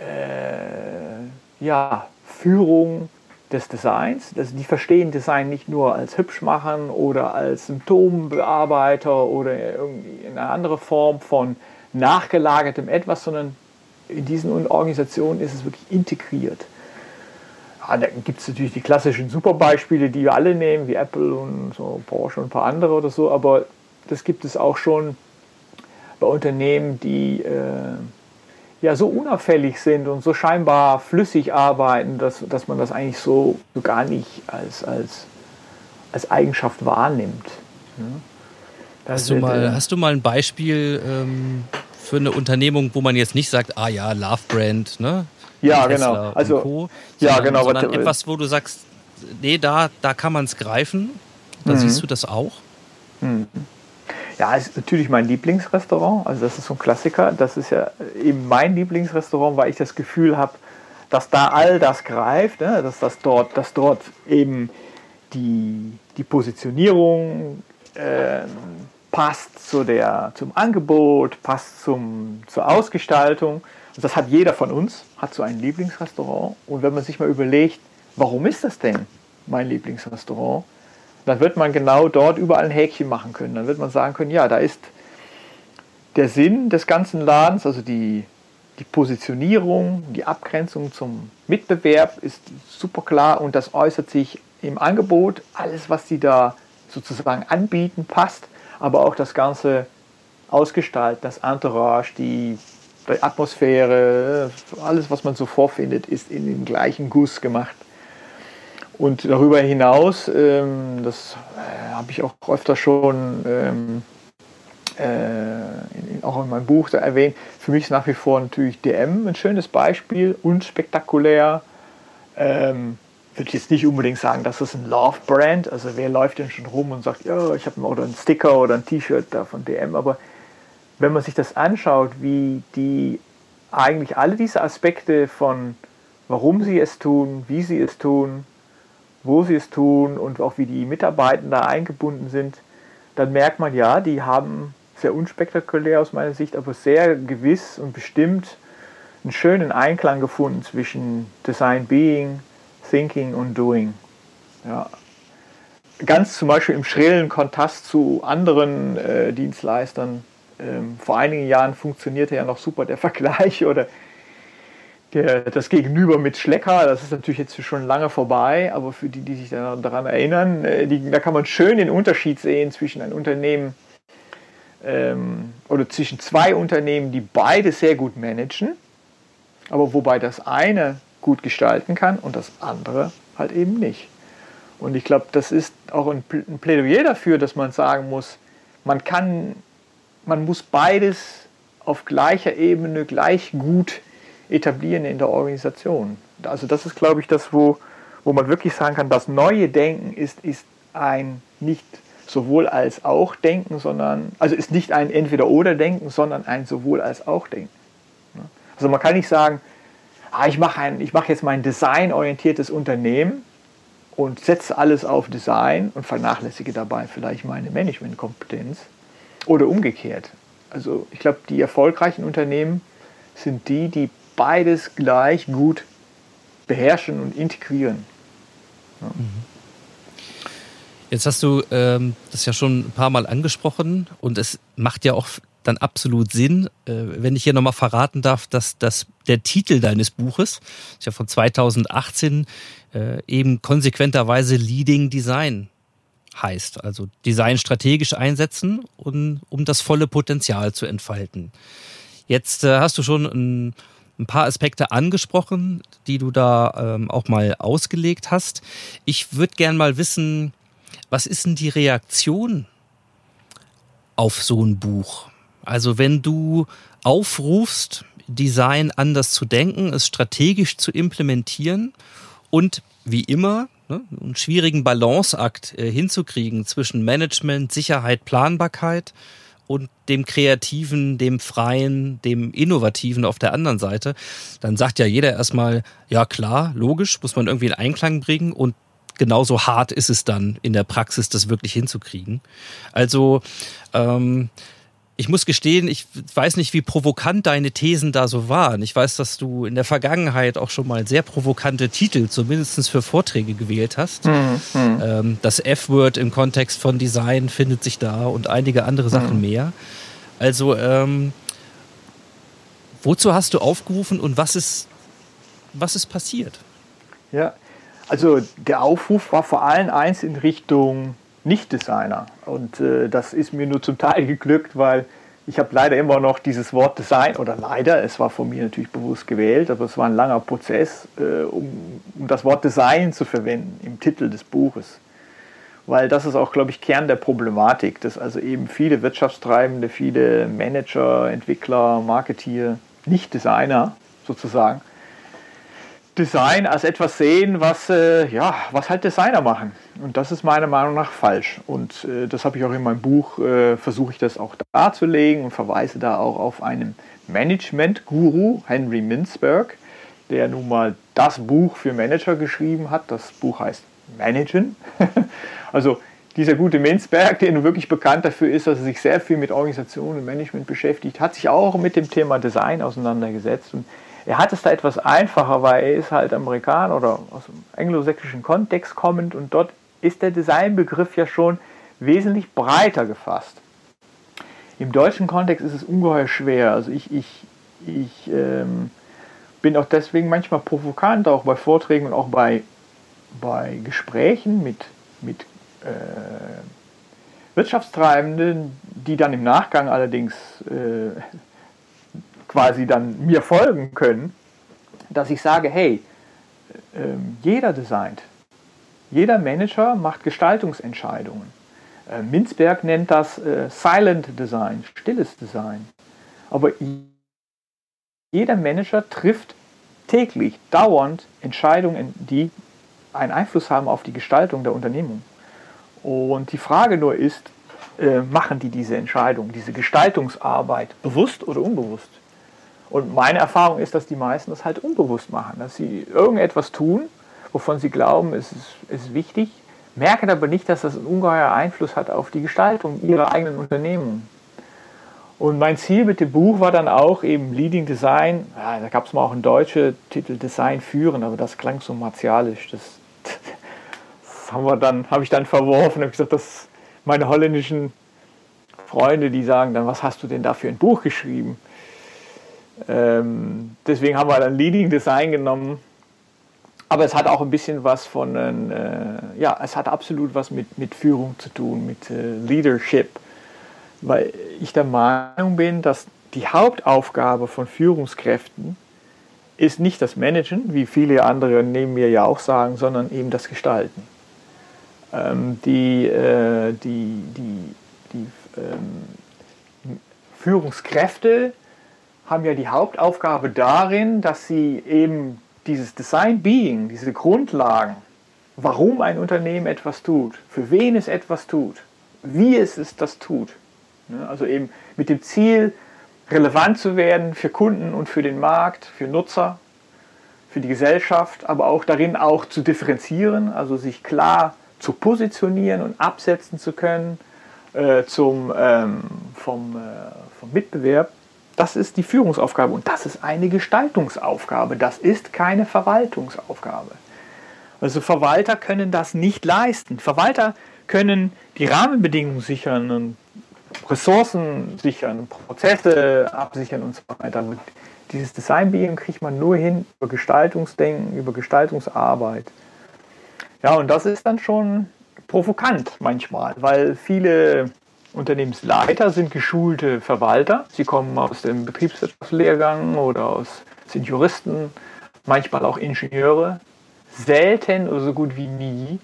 äh, ja, Führung des Designs. Also die verstehen Design nicht nur als hübsch machen oder als Symptombearbeiter oder irgendwie in eine andere Form von nachgelagertem etwas, sondern in diesen Organisationen ist es wirklich integriert. Ja, da gibt es natürlich die klassischen Superbeispiele, die wir alle nehmen, wie Apple und so Porsche und ein paar andere oder so, aber das gibt es auch schon bei Unternehmen, die äh, ja so unauffällig sind und so scheinbar flüssig arbeiten, dass, dass man das eigentlich so, so gar nicht als, als, als Eigenschaft wahrnimmt. Ne? Hast du, mal, hast du mal ein Beispiel ähm, für eine Unternehmung, wo man jetzt nicht sagt, ah ja, Love Brand, ne? Ja, genau. Also, Co., ja, sondern, genau. Sondern etwas, wo du sagst, nee, da, da kann man es greifen. Da mhm. siehst du das auch. Mhm. Ja, ist natürlich mein Lieblingsrestaurant. Also das ist so ein Klassiker. Das ist ja eben mein Lieblingsrestaurant, weil ich das Gefühl habe, dass da all das greift, ne? dass das dort, dass dort eben die, die Positionierung äh, passt zu der, zum Angebot, passt zum, zur Ausgestaltung. Und das hat jeder von uns, hat so ein Lieblingsrestaurant. Und wenn man sich mal überlegt, warum ist das denn mein Lieblingsrestaurant? Dann wird man genau dort überall ein Häkchen machen können. Dann wird man sagen können, ja, da ist der Sinn des ganzen Ladens, also die, die Positionierung, die Abgrenzung zum Mitbewerb ist super klar und das äußert sich im Angebot. Alles, was sie da sozusagen anbieten, passt, aber auch das ganze Ausgestalten, das Entourage, die, Atmosphäre, alles, was man so vorfindet, ist in dem gleichen Guss gemacht. Und darüber hinaus, ähm, das äh, habe ich auch öfter schon ähm, äh, in, auch in meinem Buch da erwähnt, für mich ist nach wie vor natürlich DM ein schönes Beispiel, unspektakulär. Ähm, würde jetzt nicht unbedingt sagen, das ist ein Love-Brand. Also wer läuft denn schon rum und sagt, ja, ich habe oder einen Sticker oder ein T-Shirt da von DM. Aber wenn man sich das anschaut, wie die eigentlich alle diese Aspekte von warum sie es tun, wie sie es tun, wo sie es tun und auch wie die Mitarbeiter da eingebunden sind, dann merkt man ja, die haben sehr unspektakulär aus meiner Sicht, aber sehr gewiss und bestimmt einen schönen Einklang gefunden zwischen Design Being, Thinking und Doing. Ja. Ganz zum Beispiel im schrillen Kontrast zu anderen äh, Dienstleistern. Ähm, vor einigen Jahren funktionierte ja noch super der Vergleich oder der, das Gegenüber mit Schlecker, das ist natürlich jetzt schon lange vorbei, aber für die, die sich daran erinnern, äh, die, da kann man schön den Unterschied sehen zwischen einem Unternehmen ähm, oder zwischen zwei Unternehmen, die beide sehr gut managen, aber wobei das eine gut gestalten kann und das andere halt eben nicht. Und ich glaube, das ist auch ein Plädoyer dafür, dass man sagen muss, man kann, man muss beides auf gleicher Ebene gleich gut etablieren in der Organisation. Also das ist, glaube ich, das, wo, wo man wirklich sagen kann, das neue Denken ist, ist ein nicht sowohl als auch Denken, sondern, also ist nicht ein Entweder-Oder-Denken, sondern ein sowohl als auch Denken. Also man kann nicht sagen, ah, ich mache mach jetzt mein designorientiertes Unternehmen und setze alles auf Design und vernachlässige dabei vielleicht meine Managementkompetenz oder umgekehrt. Also ich glaube, die erfolgreichen Unternehmen sind die, die beides gleich gut beherrschen und integrieren. Ja. Jetzt hast du ähm, das ja schon ein paar Mal angesprochen und es macht ja auch dann absolut Sinn. Äh, wenn ich hier nochmal verraten darf, dass, dass der Titel deines Buches, ist ja von 2018, äh, eben konsequenterweise Leading Design heißt. Also Design strategisch einsetzen, um, um das volle Potenzial zu entfalten. Jetzt äh, hast du schon ein, ein, paar Aspekte angesprochen, die du da ähm, auch mal ausgelegt hast. Ich würde gern mal wissen, was ist denn die Reaktion auf so ein Buch? Also wenn du aufrufst, Design anders zu denken, es strategisch zu implementieren und wie immer ne, einen schwierigen Balanceakt äh, hinzukriegen zwischen Management, Sicherheit, Planbarkeit und dem Kreativen, dem Freien, dem Innovativen auf der anderen Seite, dann sagt ja jeder erstmal, ja klar, logisch, muss man irgendwie in Einklang bringen und genauso hart ist es dann in der Praxis, das wirklich hinzukriegen. Also ähm, ich muss gestehen, ich weiß nicht, wie provokant deine Thesen da so waren. Ich weiß, dass du in der Vergangenheit auch schon mal sehr provokante Titel, zumindest für Vorträge gewählt hast. Mhm. Ähm, das F-Word im Kontext von Design findet sich da und einige andere Sachen mhm. mehr. Also, ähm, wozu hast du aufgerufen und was ist, was ist passiert? Ja, also der Aufruf war vor allem eins in Richtung nicht-Designer. Und äh, das ist mir nur zum Teil geglückt, weil ich habe leider immer noch dieses Wort Design, oder leider, es war von mir natürlich bewusst gewählt, aber es war ein langer Prozess, äh, um, um, das Wort Design zu verwenden im Titel des Buches. Weil das ist auch, glaube ich, Kern der Problematik, dass also eben viele Wirtschaftstreibende, viele Manager, Entwickler, Marketeer, nicht Designer sozusagen, Design als etwas sehen, was, äh, ja, was halt Designer machen. Und das ist meiner Meinung nach falsch. Und äh, das habe ich auch in meinem Buch, äh, versuche ich das auch darzulegen und verweise da auch auf einen Management-Guru, Henry Mintzberg, der nun mal das Buch für Manager geschrieben hat. Das Buch heißt Managen. also dieser gute Minzberg, der nun wirklich bekannt dafür ist, dass er sich sehr viel mit Organisation und Management beschäftigt, hat sich auch mit dem Thema Design auseinandergesetzt. Und er hat es da etwas einfacher, weil er ist halt Amerikaner oder aus dem anglosächsischen Kontext kommend und dort ist der Designbegriff ja schon wesentlich breiter gefasst. Im deutschen Kontext ist es ungeheuer schwer. Also ich, ich, ich ähm, bin auch deswegen manchmal provokant, auch bei Vorträgen und auch bei, bei Gesprächen mit, mit Wirtschaftstreibenden, die dann im Nachgang allerdings äh, quasi dann mir folgen können, dass ich sage, hey, äh, jeder designt, jeder Manager macht Gestaltungsentscheidungen. Äh, Minzberg nennt das äh, Silent Design, stilles Design. Aber jeder Manager trifft täglich, dauernd Entscheidungen, die einen Einfluss haben auf die Gestaltung der Unternehmung. Und die Frage nur ist, äh, machen die diese Entscheidung, diese Gestaltungsarbeit bewusst oder unbewusst? Und meine Erfahrung ist, dass die meisten das halt unbewusst machen, dass sie irgendetwas tun, wovon sie glauben, es ist, ist wichtig, merken aber nicht, dass das einen ungeheuer Einfluss hat auf die Gestaltung ihrer eigenen Unternehmen. Und mein Ziel mit dem Buch war dann auch eben Leading Design. Ja, da gab es mal auch einen deutschen Titel Design führen, aber das klang so martialisch. Das, haben wir dann, habe ich dann verworfen. Habe gesagt, dass meine holländischen Freunde, die sagen dann, was hast du denn da für ein Buch geschrieben? Ähm, deswegen haben wir dann Leading Design genommen. Aber es hat auch ein bisschen was von, äh, ja, es hat absolut was mit, mit Führung zu tun, mit äh, Leadership. Weil ich der Meinung bin, dass die Hauptaufgabe von Führungskräften ist nicht das Managen, wie viele andere neben mir ja auch sagen, sondern eben das Gestalten. Ähm, die, äh, die, die, die ähm, Führungskräfte haben ja die Hauptaufgabe darin, dass sie eben dieses Design Being, diese Grundlagen, warum ein Unternehmen etwas tut, für wen es etwas tut, wie es, es das tut. Also eben mit dem Ziel, relevant zu werden für Kunden und für den Markt, für Nutzer, für die Gesellschaft, aber auch darin auch zu differenzieren, also sich klar zu positionieren und absetzen zu können äh, zum, ähm, vom, äh, vom Mitbewerb. Das ist die Führungsaufgabe und das ist eine Gestaltungsaufgabe. Das ist keine Verwaltungsaufgabe. Also Verwalter können das nicht leisten. Verwalter können die Rahmenbedingungen sichern und Ressourcen sichern, Prozesse absichern und so weiter. dieses Design Being kriegt man nur hin über Gestaltungsdenken, über Gestaltungsarbeit. Ja, und das ist dann schon provokant manchmal, weil viele Unternehmensleiter sind geschulte Verwalter. Sie kommen aus dem Betriebswirtschaftslehrgang oder aus, sind Juristen, manchmal auch Ingenieure. Selten oder so gut wie nie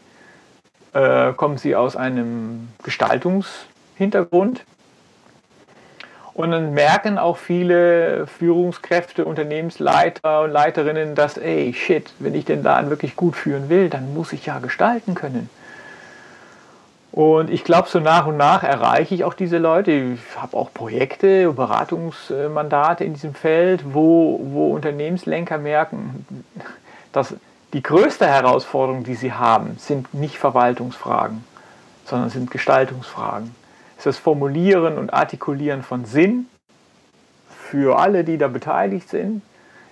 äh, kommen sie aus einem Gestaltungshintergrund. Und dann merken auch viele Führungskräfte, Unternehmensleiter und Leiterinnen, dass, ey, shit, wenn ich den Laden wirklich gut führen will, dann muss ich ja gestalten können. Und ich glaube, so nach und nach erreiche ich auch diese Leute. Ich habe auch Projekte, Beratungsmandate in diesem Feld, wo, wo Unternehmenslenker merken, dass die größte Herausforderung, die sie haben, sind nicht Verwaltungsfragen, sondern sind Gestaltungsfragen. Ist das Formulieren und Artikulieren von Sinn für alle, die da beteiligt sind.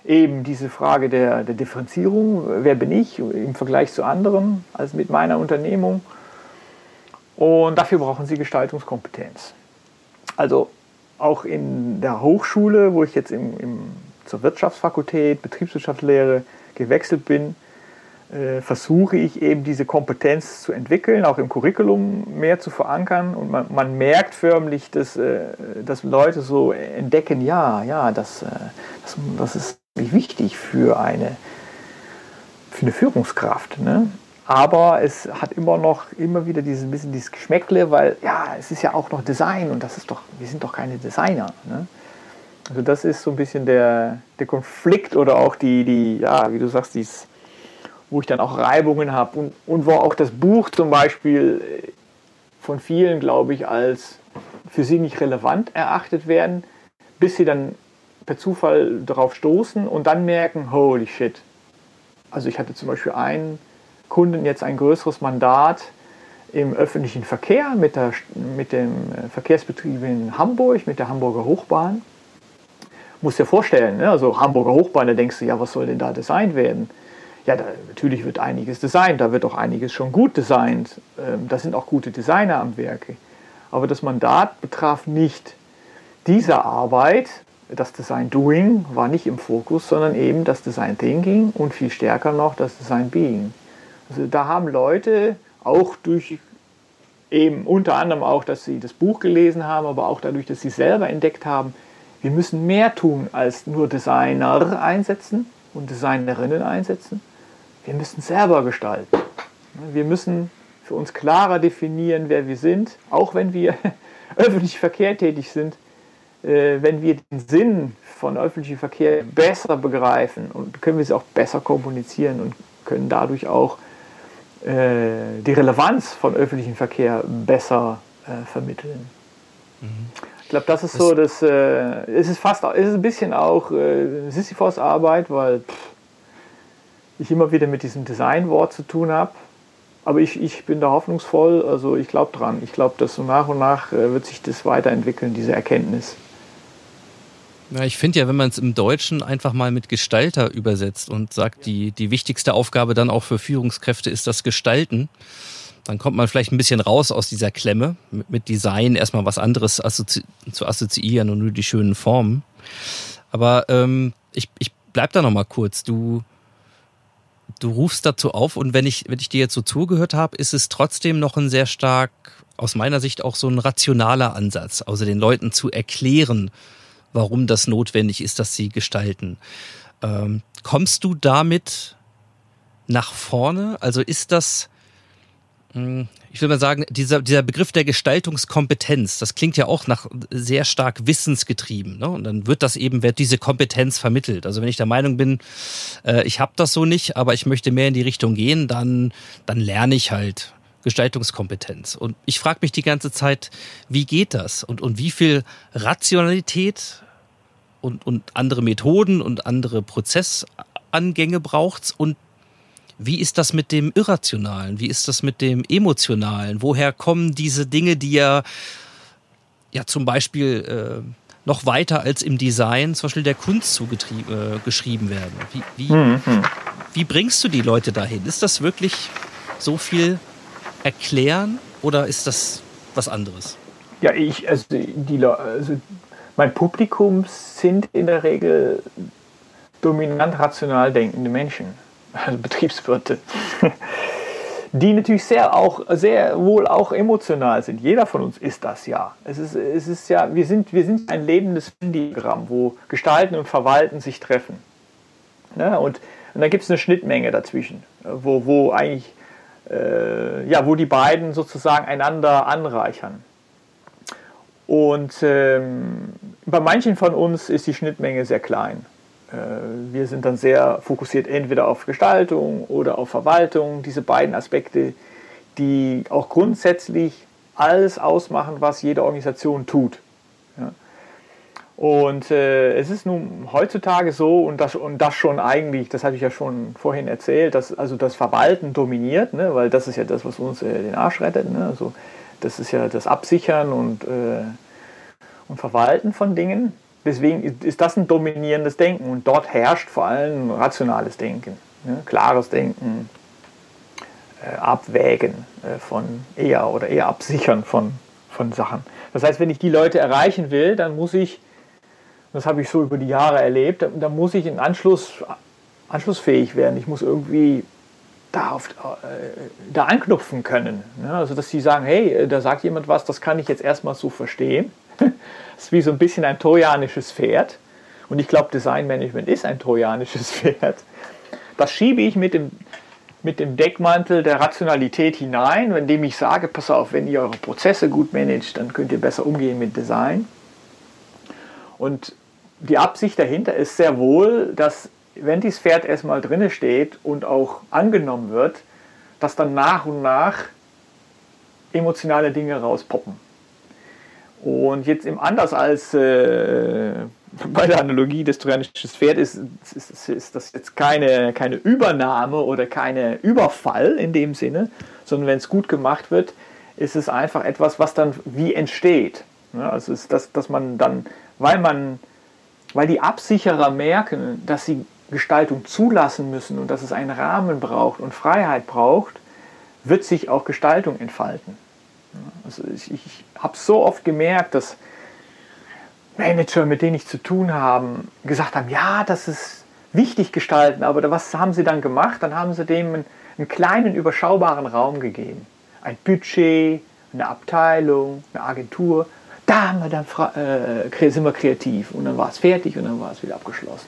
Eben diese Frage der, der Differenzierung, wer bin ich im Vergleich zu anderen als mit meiner Unternehmung und dafür brauchen sie Gestaltungskompetenz. Also auch in der Hochschule, wo ich jetzt im, im, zur Wirtschaftsfakultät, Betriebswirtschaftslehre gewechselt bin, versuche ich eben diese Kompetenz zu entwickeln, auch im Curriculum mehr zu verankern. Und man, man merkt förmlich, dass, äh, dass Leute so entdecken, ja, ja, das, äh, das, das ist wichtig für eine, für eine Führungskraft. Ne? Aber es hat immer noch immer wieder dieses bisschen dieses Geschmäckle, weil ja, es ist ja auch noch Design und das ist doch, wir sind doch keine Designer. Ne? Also das ist so ein bisschen der, der Konflikt oder auch die, die, ja, wie du sagst, dies, wo ich dann auch Reibungen habe und, und wo auch das Buch zum Beispiel äh, von vielen, glaube ich, als für sie nicht relevant erachtet werden, bis sie dann per Zufall darauf stoßen und dann merken, holy shit. Also ich hatte zum Beispiel einen, Kunden jetzt ein größeres Mandat im öffentlichen Verkehr mit, der, mit dem Verkehrsbetrieb in Hamburg, mit der Hamburger Hochbahn. Muss dir vorstellen, ne? also Hamburger Hochbahn, da denkst du, ja, was soll denn da designt werden? Ja, da, natürlich wird einiges designt, da wird auch einiges schon gut designt. Ähm, da sind auch gute Designer am Werke. Aber das Mandat betraf nicht diese Arbeit, das Design Doing war nicht im Fokus, sondern eben das Design Thinking und viel stärker noch das Design Being. Also da haben Leute auch durch eben unter anderem auch, dass sie das Buch gelesen haben, aber auch dadurch, dass sie selber entdeckt haben, wir müssen mehr tun als nur Designer einsetzen und Designerinnen einsetzen. Wir müssen selber gestalten. Wir müssen für uns klarer definieren, wer wir sind, auch wenn wir öffentlich Verkehr tätig sind. Äh, wenn wir den Sinn von öffentlichem Verkehr besser begreifen und können wir es auch besser kommunizieren und können dadurch auch äh, die Relevanz von öffentlichem Verkehr besser äh, vermitteln. Mhm. Ich glaube, das ist so, dass äh, es ist fast, es ist ein bisschen auch äh, Sisyphos Arbeit, weil pff, ich immer wieder mit diesem Designwort zu tun habe. Aber ich, ich bin da hoffnungsvoll, also ich glaube dran. Ich glaube, dass so nach und nach äh, wird sich das weiterentwickeln, diese Erkenntnis. Ja, ich finde ja, wenn man es im Deutschen einfach mal mit Gestalter übersetzt und sagt, die, die wichtigste Aufgabe dann auch für Führungskräfte ist das Gestalten, dann kommt man vielleicht ein bisschen raus aus dieser Klemme, mit, mit Design erstmal was anderes assozi zu assoziieren und nur die schönen Formen. Aber ähm, ich, ich bleib da nochmal kurz. Du, du rufst dazu auf und wenn ich, wenn ich dir jetzt so zugehört habe, ist es trotzdem noch ein sehr stark, aus meiner Sicht auch so ein rationaler Ansatz, also den Leuten zu erklären, warum das notwendig ist, dass sie gestalten. Ähm, kommst du damit nach vorne? Also ist das, hm, ich will mal sagen, dieser, dieser Begriff der Gestaltungskompetenz, das klingt ja auch nach sehr stark wissensgetrieben. Ne? Und dann wird das eben, wird diese Kompetenz vermittelt. Also wenn ich der Meinung bin, äh, ich habe das so nicht, aber ich möchte mehr in die Richtung gehen, dann, dann lerne ich halt Gestaltungskompetenz. Und ich frage mich die ganze Zeit, wie geht das? Und, und wie viel Rationalität und, und andere Methoden und andere Prozessangänge braucht's? Und wie ist das mit dem Irrationalen? Wie ist das mit dem Emotionalen? Woher kommen diese Dinge, die ja, ja zum Beispiel äh, noch weiter als im Design, zum Beispiel der Kunst zugeschrieben äh, werden? Wie, wie, mhm. wie bringst du die Leute dahin? Ist das wirklich so viel erklären oder ist das was anderes? Ja, ich, also, die, also mein Publikum sind in der Regel dominant rational denkende Menschen, also Betriebswirte, die natürlich sehr auch sehr wohl auch emotional sind. Jeder von uns ist das ja. Es ist, es ist ja, wir sind, wir sind ein lebendes Diagramm, wo Gestalten und Verwalten sich treffen. Ja, ne, und, und da gibt es eine Schnittmenge dazwischen, wo, wo eigentlich äh, ja, wo die beiden sozusagen einander anreichern. Und ähm, bei manchen von uns ist die Schnittmenge sehr klein. Äh, wir sind dann sehr fokussiert entweder auf Gestaltung oder auf Verwaltung, diese beiden Aspekte, die auch grundsätzlich alles ausmachen, was jede Organisation tut. Ja. Und äh, es ist nun heutzutage so, und das, und das schon eigentlich, das habe ich ja schon vorhin erzählt, dass also das Verwalten dominiert, ne, weil das ist ja das, was uns äh, den Arsch rettet. Ne, also das ist ja das Absichern und, äh, und Verwalten von Dingen. Deswegen ist das ein dominierendes Denken und dort herrscht vor allem rationales Denken, ne? klares Denken, äh, Abwägen äh, von eher oder eher Absichern von, von Sachen. Das heißt, wenn ich die Leute erreichen will, dann muss ich, das habe ich so über die Jahre erlebt, dann muss ich in Anschluss anschlussfähig werden. Ich muss irgendwie da, auf, äh, da anknüpfen können. Ne? Also, dass sie sagen, hey, äh, da sagt jemand was, das kann ich jetzt erstmal so verstehen. ist wie so ein bisschen ein trojanisches Pferd. Und ich glaube, Designmanagement ist ein trojanisches Pferd. Das schiebe ich mit dem, mit dem Deckmantel der Rationalität hinein, indem ich sage, pass auf, wenn ihr eure Prozesse gut managt, dann könnt ihr besser umgehen mit Design. Und die Absicht dahinter ist sehr wohl, dass wenn dieses Pferd erstmal drinne steht und auch angenommen wird, dass dann nach und nach emotionale Dinge rauspoppen. Und jetzt im anders als äh, bei der Analogie des trojanischen Pferdes ist, ist, ist, das jetzt keine, keine Übernahme oder keine Überfall in dem Sinne, sondern wenn es gut gemacht wird, ist es einfach etwas, was dann wie entsteht. Ja, also ist das, dass man dann, weil man, weil die Absicherer merken, dass sie Gestaltung zulassen müssen und dass es einen Rahmen braucht und Freiheit braucht, wird sich auch Gestaltung entfalten. Also ich, ich habe so oft gemerkt, dass Manager, mit denen ich zu tun habe, gesagt haben, ja, das ist wichtig gestalten, aber was haben sie dann gemacht? Dann haben sie dem einen, einen kleinen, überschaubaren Raum gegeben. Ein Budget, eine Abteilung, eine Agentur. Da wir dann, äh, sind wir kreativ und dann war es fertig und dann war es wieder abgeschlossen.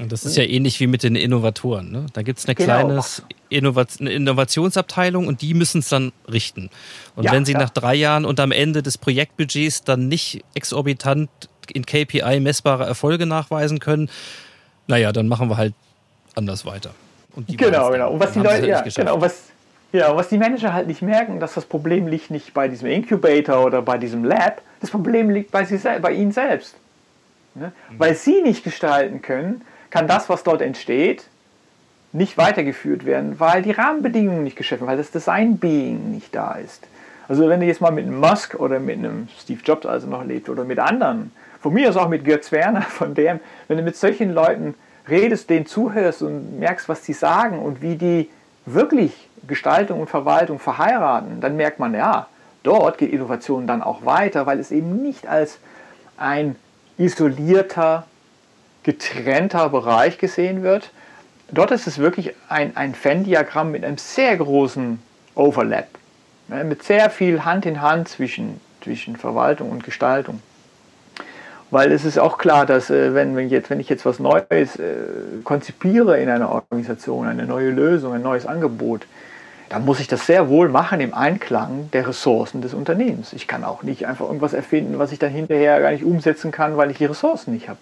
Und das ist ja ähnlich wie mit den Innovatoren. Ne? Da gibt es eine genau. kleine Innovat eine Innovationsabteilung und die müssen es dann richten. Und ja, wenn sie ja. nach drei Jahren und am Ende des Projektbudgets dann nicht exorbitant in KPI messbare Erfolge nachweisen können, naja, dann machen wir halt anders weiter. genau, genau. Und was die Leute, ja, genau, was, ja, was die Manager halt nicht merken, dass das Problem liegt nicht bei diesem Incubator oder bei diesem Lab, das Problem liegt bei, sie, bei ihnen selbst. Ne? Mhm. Weil sie nicht gestalten können, kann das, was dort entsteht, nicht weitergeführt werden, weil die Rahmenbedingungen nicht geschaffen, weil das Design-Being nicht da ist. Also wenn du jetzt mal mit einem Musk oder mit einem Steve Jobs also noch lebt oder mit anderen, von mir aus auch mit Götz Werner, von dem, wenn du mit solchen Leuten redest, denen zuhörst und merkst, was die sagen und wie die wirklich Gestaltung und Verwaltung verheiraten, dann merkt man, ja, dort geht Innovation dann auch weiter, weil es eben nicht als ein isolierter getrennter Bereich gesehen wird. Dort ist es wirklich ein, ein Venn-Diagramm mit einem sehr großen Overlap, ne, mit sehr viel Hand in Hand zwischen, zwischen Verwaltung und Gestaltung. Weil es ist auch klar, dass äh, wenn, wenn, jetzt, wenn ich jetzt was Neues äh, konzipiere in einer Organisation, eine neue Lösung, ein neues Angebot, dann muss ich das sehr wohl machen im Einklang der Ressourcen des Unternehmens. Ich kann auch nicht einfach irgendwas erfinden, was ich dann hinterher gar nicht umsetzen kann, weil ich die Ressourcen nicht habe.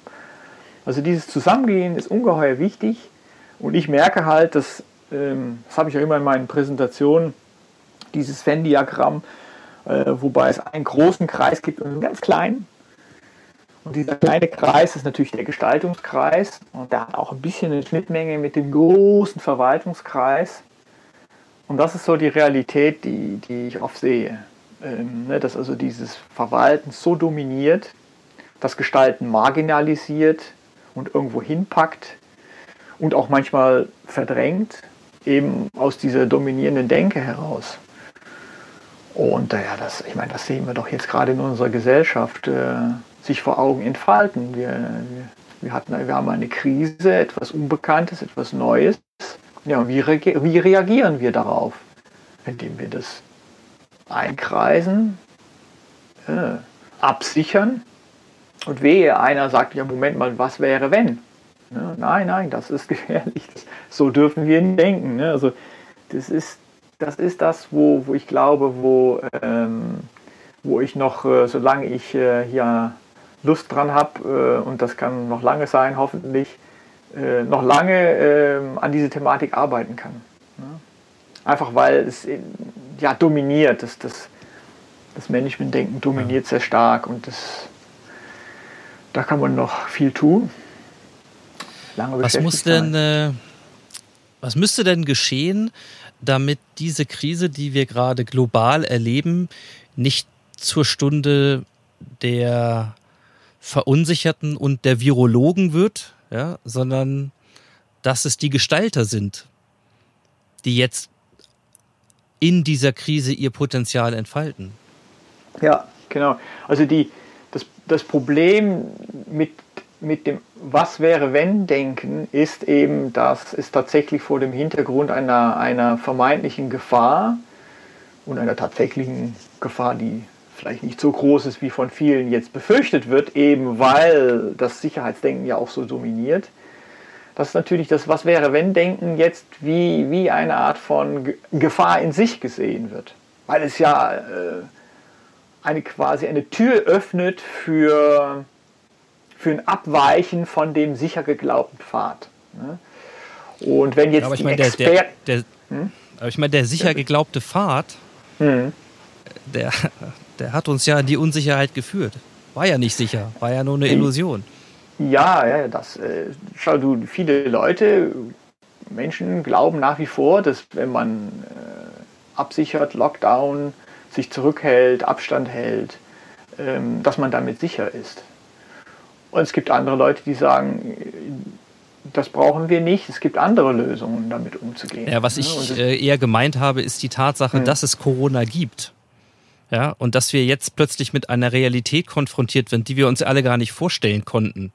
Also dieses Zusammengehen ist ungeheuer wichtig und ich merke halt, dass, ähm, das habe ich ja immer in meinen Präsentationen, dieses Venn-Diagramm, äh, wobei es einen großen Kreis gibt und einen ganz kleinen. Und dieser kleine Kreis ist natürlich der Gestaltungskreis und der hat auch ein bisschen eine Schnittmenge mit dem großen Verwaltungskreis. Und das ist so die Realität, die, die ich oft sehe. Ähm, ne, dass also dieses Verwalten so dominiert, das Gestalten marginalisiert, und irgendwo hinpackt und auch manchmal verdrängt, eben aus dieser dominierenden Denke heraus. Und ja, das, ich meine, das sehen wir doch jetzt gerade in unserer Gesellschaft äh, sich vor Augen entfalten. Wir, wir, hatten, wir haben eine Krise, etwas Unbekanntes, etwas Neues. Ja, wie, re wie reagieren wir darauf? Indem wir das einkreisen, äh, absichern und wehe, einer sagt, ja, Moment mal, was wäre wenn? Ne? Nein, nein, das ist gefährlich. so dürfen wir nicht denken. Ne? Also das ist das, ist das wo, wo ich glaube, wo, ähm, wo ich noch, äh, solange ich äh, hier Lust dran habe, äh, und das kann noch lange sein, hoffentlich, äh, noch lange ähm, an diese Thematik arbeiten kann. Ne? Einfach weil es ja dominiert, das, das, das Management-Denken dominiert sehr stark und das, da kann man noch viel tun. Lange was muss denn, äh, was müsste denn geschehen, damit diese Krise, die wir gerade global erleben, nicht zur Stunde der Verunsicherten und der Virologen wird, ja, sondern dass es die Gestalter sind, die jetzt in dieser Krise ihr Potenzial entfalten. Ja, genau. Also die, das, Problem mit mit dem Was wäre wenn Denken ist eben, dass es tatsächlich vor dem Hintergrund einer, einer vermeintlichen Gefahr und einer tatsächlichen Gefahr, die vielleicht nicht so groß ist, wie von vielen jetzt befürchtet wird, eben weil das Sicherheitsdenken ja auch so dominiert, dass natürlich das Was wäre wenn Denken jetzt wie, wie eine Art von Gefahr in sich gesehen wird. Weil es ja äh, eine quasi eine Tür öffnet für für ein Abweichen von dem sicher geglaubten Pfad. Ne? Und wenn jetzt aber ich meine, der, der, der, hm? aber ich meine, der sicher geglaubte Pfad, hm. der, der hat uns ja in die Unsicherheit geführt. War ja nicht sicher, war ja nur eine Illusion. Ja, ja, das, äh, schau du, viele Leute, Menschen glauben nach wie vor, dass wenn man äh, absichert, Lockdown, sich zurückhält, Abstand hält, ähm, dass man damit sicher ist. Und es gibt andere Leute, die sagen, das brauchen wir nicht. Es gibt andere Lösungen, damit umzugehen. Ja, was ich äh, eher gemeint habe, ist die Tatsache, hm. dass es Corona gibt. Ja, und dass wir jetzt plötzlich mit einer Realität konfrontiert werden, die wir uns alle gar nicht vorstellen konnten.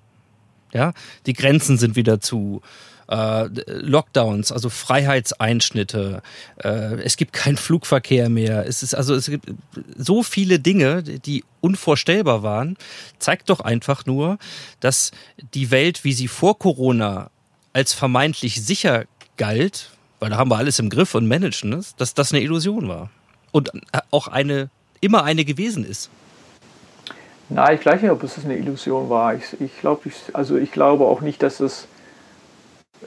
Ja, die Grenzen sind wieder zu äh, Lockdowns, also Freiheitseinschnitte. Äh, es gibt keinen Flugverkehr mehr. Es ist also es gibt so viele Dinge, die unvorstellbar waren. Zeigt doch einfach nur, dass die Welt, wie sie vor Corona als vermeintlich sicher galt, weil da haben wir alles im Griff und managen es, dass das eine Illusion war und auch eine immer eine gewesen ist. Nein, ich weiß nicht, ob es eine Illusion war. Ich, ich glaube, ich, also ich glaube auch nicht, dass es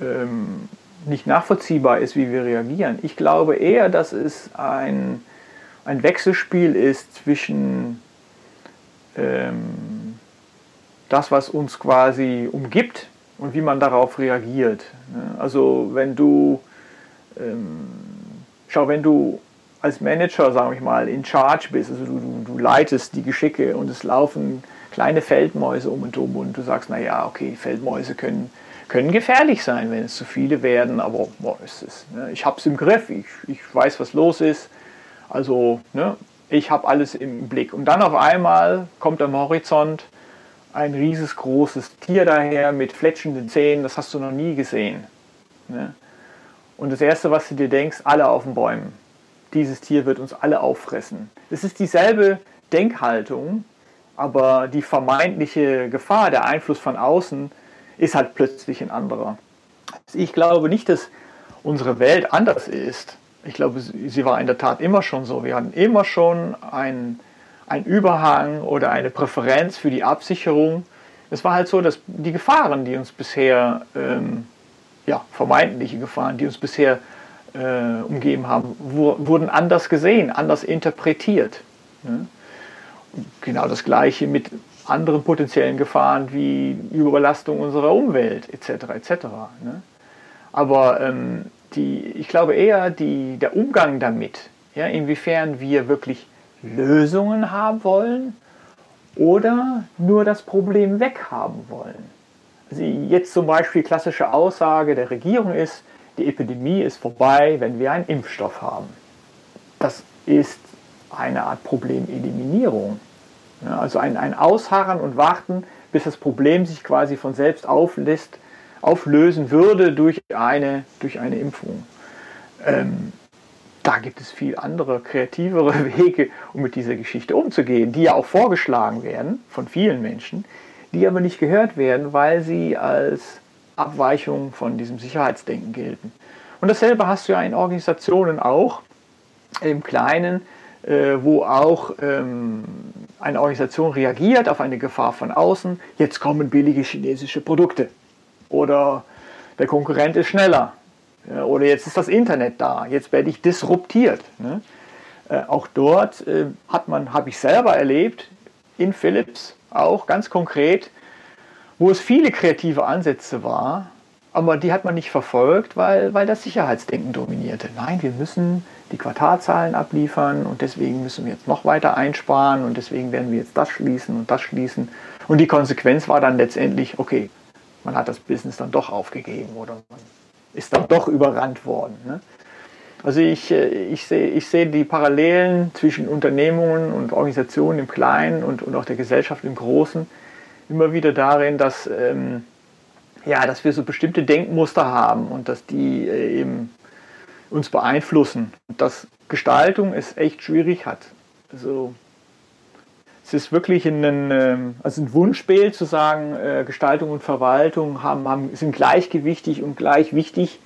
ähm, nicht nachvollziehbar ist, wie wir reagieren. Ich glaube eher, dass es ein, ein Wechselspiel ist zwischen ähm, das, was uns quasi umgibt und wie man darauf reagiert. Also wenn du, ähm, schau, wenn du als Manager, sage ich mal, in Charge bist, also du, du, du, leitest die Geschicke und es laufen kleine Feldmäuse um und um und du sagst, naja, okay, Feldmäuse können können gefährlich sein, wenn es zu viele werden, aber boah, ist es, ne? ich habe es im Griff, ich, ich weiß, was los ist. Also ne, ich habe alles im Blick. Und dann auf einmal kommt am Horizont ein riesesgroßes Tier daher mit fletschenden Zähnen, das hast du noch nie gesehen. Ne? Und das Erste, was du dir denkst, alle auf den Bäumen. Dieses Tier wird uns alle auffressen. Es ist dieselbe Denkhaltung, aber die vermeintliche Gefahr, der Einfluss von außen, ist halt plötzlich ein anderer. Ich glaube nicht, dass unsere Welt anders ist. Ich glaube, sie war in der Tat immer schon so. Wir hatten immer schon einen, einen Überhang oder eine Präferenz für die Absicherung. Es war halt so, dass die Gefahren, die uns bisher, ähm, ja, vermeintliche Gefahren, die uns bisher äh, umgeben haben, wurden anders gesehen, anders interpretiert. Ne? Genau das Gleiche mit anderen potenziellen Gefahren wie Überlastung unserer Umwelt etc. etc. Ne? Aber ähm, die, ich glaube eher die, der Umgang damit, ja, inwiefern wir wirklich Lösungen haben wollen oder nur das Problem weghaben wollen. Also jetzt zum Beispiel klassische Aussage der Regierung ist, die Epidemie ist vorbei, wenn wir einen Impfstoff haben. Das ist eine Art Problemeliminierung. Ja, also ein, ein Ausharren und Warten, bis das Problem sich quasi von selbst auflässt, auflösen würde durch eine, durch eine Impfung. Ähm, da gibt es viel andere, kreativere Wege, um mit dieser Geschichte umzugehen, die ja auch vorgeschlagen werden von vielen Menschen, die aber nicht gehört werden, weil sie als Abweichung von diesem Sicherheitsdenken gelten. Und dasselbe hast du ja in Organisationen auch, im Kleinen, wo auch ähm, eine Organisation reagiert auf eine Gefahr von außen. Jetzt kommen billige chinesische Produkte. Oder der Konkurrent ist schneller. Oder jetzt ist das Internet da. Jetzt werde ich disruptiert. Ne? Äh, auch dort äh, hat man, habe ich selber erlebt, in Philips auch ganz konkret, wo es viele kreative Ansätze war, aber die hat man nicht verfolgt, weil, weil das Sicherheitsdenken dominierte. Nein, wir müssen die Quartalzahlen abliefern und deswegen müssen wir jetzt noch weiter einsparen und deswegen werden wir jetzt das schließen und das schließen. Und die Konsequenz war dann letztendlich, okay, man hat das Business dann doch aufgegeben oder man ist dann doch überrannt worden. Ne? Also ich, äh, ich sehe ich seh die Parallelen zwischen Unternehmungen und Organisationen im Kleinen und, und auch der Gesellschaft im Großen immer wieder darin, dass ähm, ja, dass wir so bestimmte Denkmuster haben und dass die äh, eben uns beeinflussen. Und dass Gestaltung es echt schwierig hat. Also es ist wirklich ein, ähm, also ein Wunschbild zu sagen, äh, Gestaltung und Verwaltung haben, haben, sind gleichgewichtig und gleich wichtig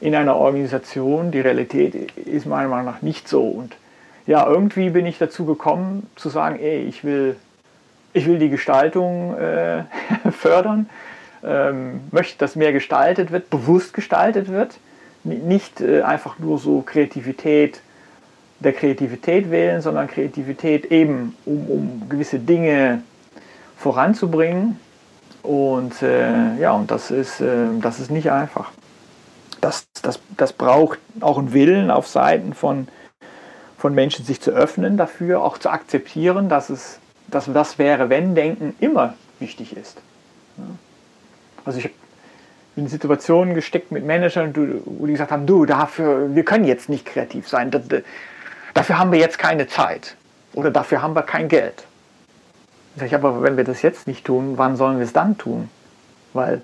in einer Organisation. Die Realität ist meiner Meinung nach nicht so. Und ja, irgendwie bin ich dazu gekommen zu sagen, ey, ich will, ich will die Gestaltung äh, fördern ähm, möchte, dass mehr gestaltet wird, bewusst gestaltet wird. Nicht äh, einfach nur so Kreativität der Kreativität wählen, sondern Kreativität eben, um, um gewisse Dinge voranzubringen. Und äh, ja, und das ist, äh, das ist nicht einfach. Das, das, das braucht auch einen Willen auf Seiten von, von Menschen, sich zu öffnen dafür, auch zu akzeptieren, dass es dass das wäre, wenn Denken immer wichtig ist. Ja. Also ich habe in Situationen gesteckt mit Managern, wo die gesagt haben, du, dafür, wir können jetzt nicht kreativ sein, dafür haben wir jetzt keine Zeit oder dafür haben wir kein Geld. Ich sage, aber wenn wir das jetzt nicht tun, wann sollen wir es dann tun? Weil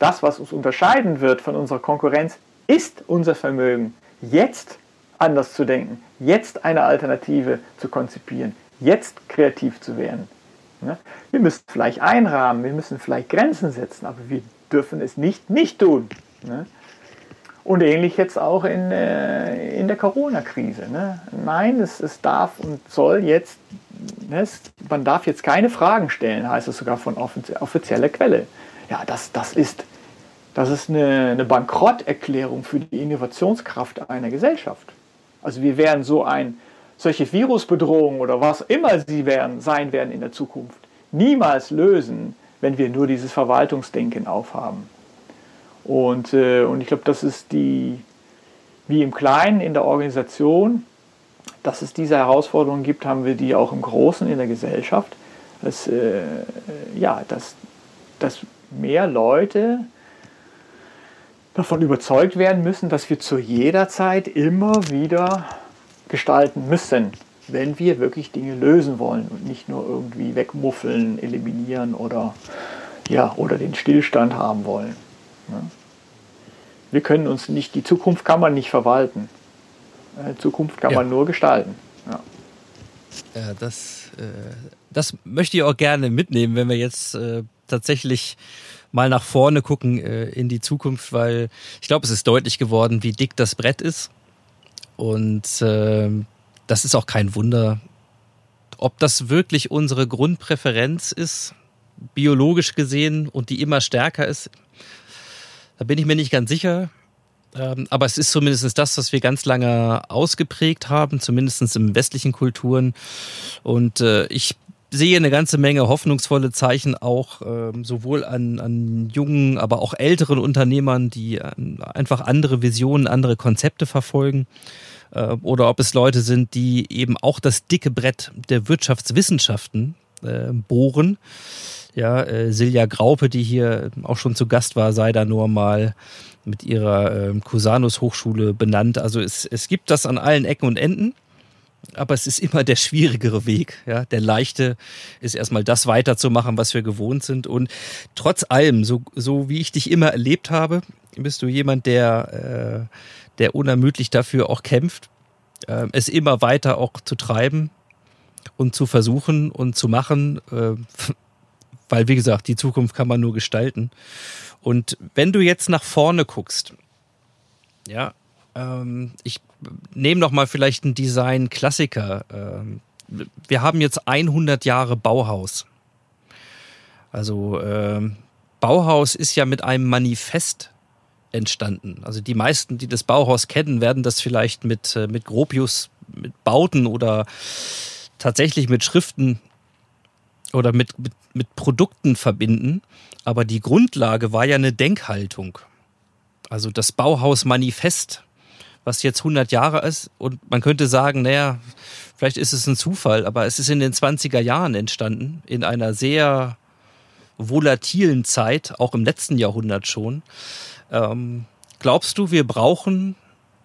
das, was uns unterscheiden wird von unserer Konkurrenz, ist unser Vermögen, jetzt anders zu denken, jetzt eine Alternative zu konzipieren, jetzt kreativ zu werden. Ne? Wir müssen vielleicht einrahmen, wir müssen vielleicht Grenzen setzen, aber wir dürfen es nicht nicht tun. Ne? Und ähnlich jetzt auch in, äh, in der Corona-Krise. Ne? Nein, es, es darf und soll jetzt, man darf jetzt keine Fragen stellen, heißt es sogar von offizieller Quelle. Ja, das, das ist, das ist eine, eine Bankrotterklärung für die Innovationskraft einer Gesellschaft. Also wir wären so ein solche Virusbedrohungen oder was immer sie werden, sein werden in der Zukunft, niemals lösen, wenn wir nur dieses Verwaltungsdenken aufhaben. Und, äh, und ich glaube, das ist die, wie im Kleinen in der Organisation, dass es diese Herausforderungen gibt, haben wir die auch im Großen in der Gesellschaft. Dass, äh, ja, dass, dass mehr Leute davon überzeugt werden müssen, dass wir zu jeder Zeit immer wieder gestalten müssen, wenn wir wirklich Dinge lösen wollen und nicht nur irgendwie wegmuffeln, eliminieren oder, ja, oder den Stillstand haben wollen. Wir können uns nicht, die Zukunft kann man nicht verwalten. Die Zukunft kann ja. man nur gestalten. Ja. Ja, das, äh, das möchte ich auch gerne mitnehmen, wenn wir jetzt äh, tatsächlich mal nach vorne gucken äh, in die Zukunft, weil ich glaube, es ist deutlich geworden, wie dick das Brett ist. Und äh, das ist auch kein Wunder. Ob das wirklich unsere Grundpräferenz ist, biologisch gesehen, und die immer stärker ist, da bin ich mir nicht ganz sicher. Ähm, aber es ist zumindest das, was wir ganz lange ausgeprägt haben, zumindest in westlichen Kulturen. Und äh, ich sehe eine ganze Menge hoffnungsvolle Zeichen auch ähm, sowohl an, an jungen, aber auch älteren Unternehmern, die äh, einfach andere Visionen, andere Konzepte verfolgen. Äh, oder ob es Leute sind, die eben auch das dicke Brett der Wirtschaftswissenschaften äh, bohren. Ja, äh, Silja Graupe, die hier auch schon zu Gast war, sei da nur mal mit ihrer äh, Cusanus Hochschule benannt. Also es, es gibt das an allen Ecken und Enden. aber es ist immer der schwierigere Weg. Ja, der leichte ist erstmal das weiterzumachen, was wir gewohnt sind. Und trotz allem, so, so wie ich dich immer erlebt habe, bist du jemand, der, äh, der unermüdlich dafür auch kämpft, äh, es immer weiter auch zu treiben und zu versuchen und zu machen, äh, weil wie gesagt, die Zukunft kann man nur gestalten. Und wenn du jetzt nach vorne guckst, ja, ähm, ich nehme noch mal vielleicht einen Design-Klassiker. Ähm, wir haben jetzt 100 Jahre Bauhaus. Also ähm, Bauhaus ist ja mit einem Manifest entstanden. Also die meisten, die das Bauhaus kennen, werden das vielleicht mit, äh, mit Gropius, mit Bauten oder tatsächlich mit Schriften oder mit, mit, mit Produkten verbinden. Aber die Grundlage war ja eine Denkhaltung. Also das Bauhaus Manifest was jetzt 100 Jahre ist. Und man könnte sagen, naja, vielleicht ist es ein Zufall, aber es ist in den 20er Jahren entstanden, in einer sehr volatilen Zeit, auch im letzten Jahrhundert schon. Ähm, glaubst du, wir brauchen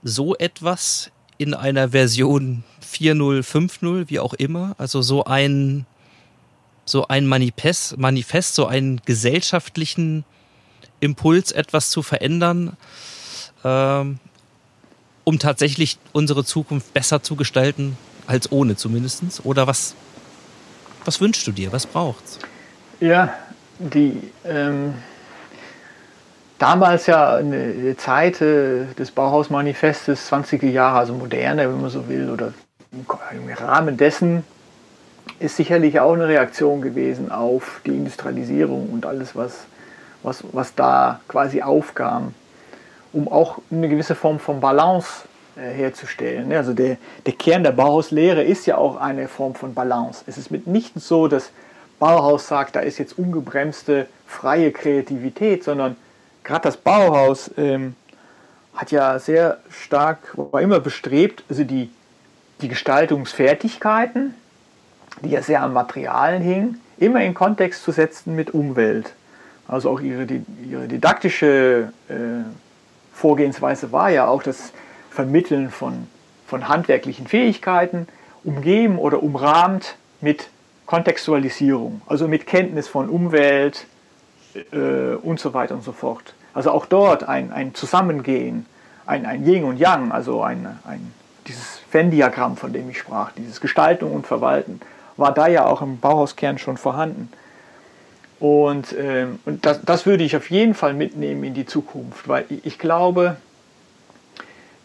so etwas in einer Version 4.0, 5.0, wie auch immer? Also so ein, so ein Manifest, Manifest, so einen gesellschaftlichen Impuls, etwas zu verändern? Ähm, um tatsächlich unsere Zukunft besser zu gestalten als ohne zumindest? Oder was, was wünschst du dir? Was braucht's? Ja, die ähm, damals ja eine Zeit äh, des Bauhausmanifestes, 20er Jahre, also moderne, wenn man so will, oder im Rahmen dessen ist sicherlich auch eine Reaktion gewesen auf die Industrialisierung und alles, was, was, was da quasi aufkam um auch eine gewisse Form von Balance äh, herzustellen. Also der, der Kern der Bauhauslehre ist ja auch eine Form von Balance. Es ist mitnichten so, dass Bauhaus sagt, da ist jetzt ungebremste freie Kreativität, sondern gerade das Bauhaus ähm, hat ja sehr stark, war immer bestrebt, also die, die Gestaltungsfertigkeiten, die ja sehr am Materialen hingen, immer in Kontext zu setzen mit Umwelt. Also auch ihre, ihre didaktische äh, Vorgehensweise war ja auch das Vermitteln von, von handwerklichen Fähigkeiten, umgeben oder umrahmt mit Kontextualisierung, also mit Kenntnis von Umwelt äh, und so weiter und so fort. Also auch dort ein, ein Zusammengehen, ein, ein Yin und Yang, also ein, ein, dieses Venn-Diagramm, von dem ich sprach, dieses Gestaltung und Verwalten, war da ja auch im Bauhauskern schon vorhanden. Und, ähm, und das, das würde ich auf jeden Fall mitnehmen in die Zukunft, weil ich glaube,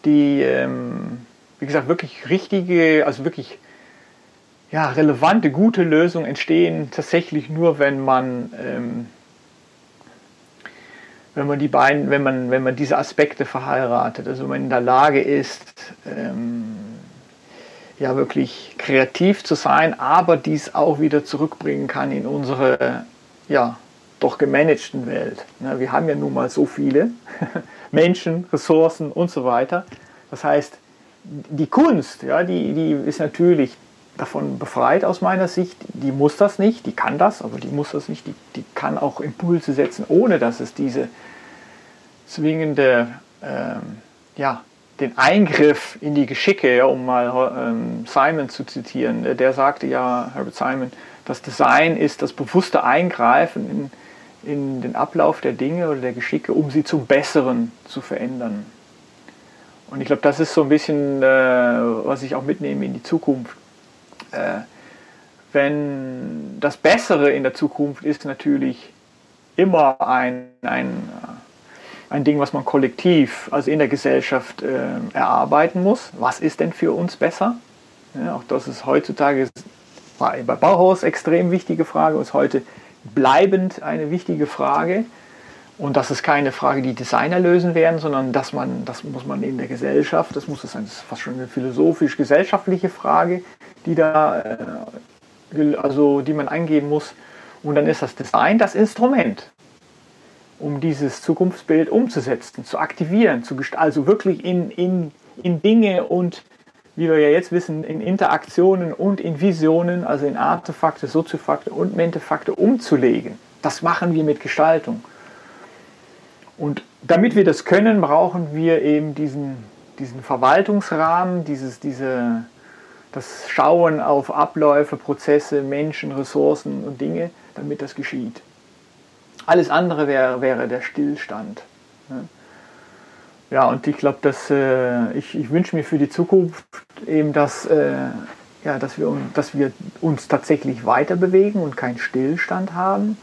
die, ähm, wie gesagt, wirklich richtige, also wirklich ja, relevante, gute Lösungen entstehen tatsächlich nur, wenn man, ähm, wenn man die beiden, wenn man, wenn man diese Aspekte verheiratet, also wenn man in der Lage ist, ähm, ja wirklich kreativ zu sein, aber dies auch wieder zurückbringen kann in unsere ja, doch gemanagten Welt. Ja, wir haben ja nun mal so viele Menschen, Ressourcen und so weiter. Das heißt, die Kunst, ja, die, die ist natürlich davon befreit aus meiner Sicht. Die muss das nicht, die kann das, aber die muss das nicht. Die, die kann auch Impulse setzen, ohne dass es diese zwingende, ähm, ja, den Eingriff in die Geschicke, ja, um mal ähm, Simon zu zitieren, der sagte ja, Herbert Simon, das Design ist das bewusste Eingreifen in, in den Ablauf der Dinge oder der Geschicke, um sie zum Besseren zu verändern. Und ich glaube, das ist so ein bisschen, äh, was ich auch mitnehme in die Zukunft. Äh, wenn das Bessere in der Zukunft ist natürlich immer ein, ein, ein Ding, was man kollektiv, also in der Gesellschaft äh, erarbeiten muss. Was ist denn für uns besser? Ja, auch das ist heutzutage bei Bauhaus extrem wichtige Frage und ist heute bleibend eine wichtige Frage. Und das ist keine Frage, die Designer lösen werden, sondern dass man, das muss man in der Gesellschaft, das muss sein, das ist fast schon eine philosophisch-gesellschaftliche Frage, die da, äh, also die man eingeben muss. Und dann ist das Design das Instrument, um dieses Zukunftsbild umzusetzen, zu aktivieren, zu also wirklich in, in, in Dinge und wie wir ja jetzt wissen, in Interaktionen und in Visionen, also in Artefakte, Soziofakte und Mentefakte umzulegen. Das machen wir mit Gestaltung. Und damit wir das können, brauchen wir eben diesen, diesen Verwaltungsrahmen, dieses, diese, das Schauen auf Abläufe, Prozesse, Menschen, Ressourcen und Dinge, damit das geschieht. Alles andere wäre, wäre der Stillstand. Ja, und ich glaube, dass äh, ich, ich wünsche mir für die Zukunft eben, dass, äh, ja, dass, wir, dass wir uns tatsächlich weiter bewegen und keinen Stillstand haben.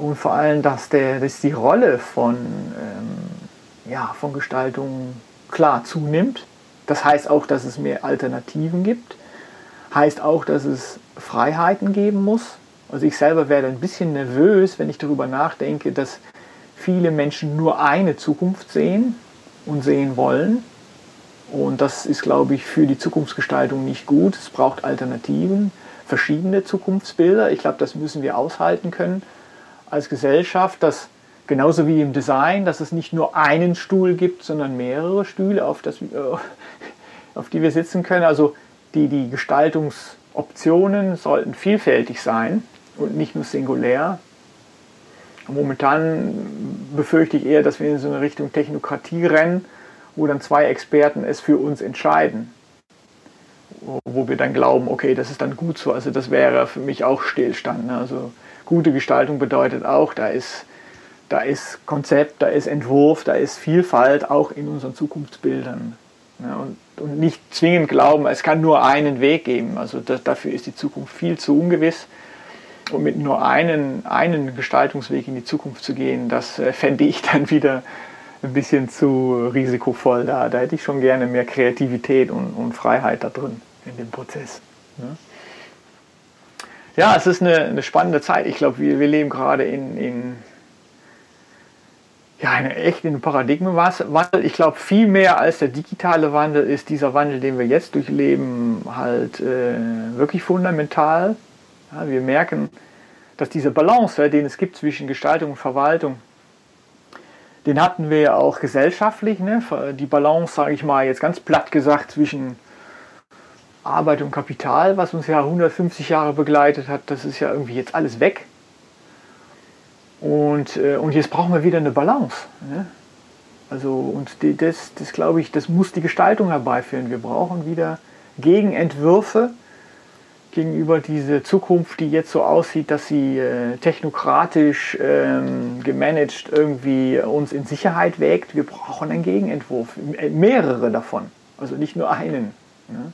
Und vor allem, dass, der, dass die Rolle von, ähm, ja, von Gestaltung klar zunimmt. Das heißt auch, dass es mehr Alternativen gibt. Heißt auch, dass es Freiheiten geben muss. Also ich selber werde ein bisschen nervös, wenn ich darüber nachdenke, dass viele Menschen nur eine Zukunft sehen und sehen wollen. Und das ist, glaube ich, für die Zukunftsgestaltung nicht gut. Es braucht Alternativen, verschiedene Zukunftsbilder. Ich glaube, das müssen wir aushalten können als Gesellschaft, dass genauso wie im Design, dass es nicht nur einen Stuhl gibt, sondern mehrere Stühle, auf, das, auf die wir sitzen können. Also die, die Gestaltungsoptionen sollten vielfältig sein und nicht nur singulär. Momentan befürchte ich eher, dass wir in so eine Richtung Technokratie rennen, wo dann zwei Experten es für uns entscheiden. Wo wir dann glauben, okay, das ist dann gut so. Also das wäre für mich auch Stillstand. Ne? Also gute Gestaltung bedeutet auch, da ist, da ist Konzept, da ist Entwurf, da ist Vielfalt auch in unseren Zukunftsbildern. Ne? Und, und nicht zwingend glauben, es kann nur einen Weg geben. Also das, dafür ist die Zukunft viel zu ungewiss. Und mit nur einen, einen Gestaltungsweg in die Zukunft zu gehen, das äh, fände ich dann wieder ein bisschen zu risikovoll. Da, da hätte ich schon gerne mehr Kreativität und, und Freiheit da drin in dem Prozess. Ne? Ja, es ist eine, eine spannende Zeit. Ich glaube, wir, wir leben gerade in, in ja, eine, echt in einem Paradigmenwandel. Ich glaube, viel mehr als der digitale Wandel ist dieser Wandel, den wir jetzt durchleben, halt äh, wirklich fundamental. Ja, wir merken, dass diese Balance, den es gibt zwischen Gestaltung und Verwaltung, den hatten wir ja auch gesellschaftlich. Ne? Die Balance, sage ich mal, jetzt ganz platt gesagt, zwischen Arbeit und Kapital, was uns ja 150 Jahre begleitet hat, das ist ja irgendwie jetzt alles weg. Und, äh, und jetzt brauchen wir wieder eine Balance. Ne? Also, und das, das glaube ich, das muss die Gestaltung herbeiführen. Wir brauchen wieder Gegenentwürfe gegenüber dieser Zukunft, die jetzt so aussieht, dass sie äh, technokratisch ähm, gemanagt irgendwie uns in Sicherheit wägt. Wir brauchen einen Gegenentwurf, mehrere davon, also nicht nur einen. Ne?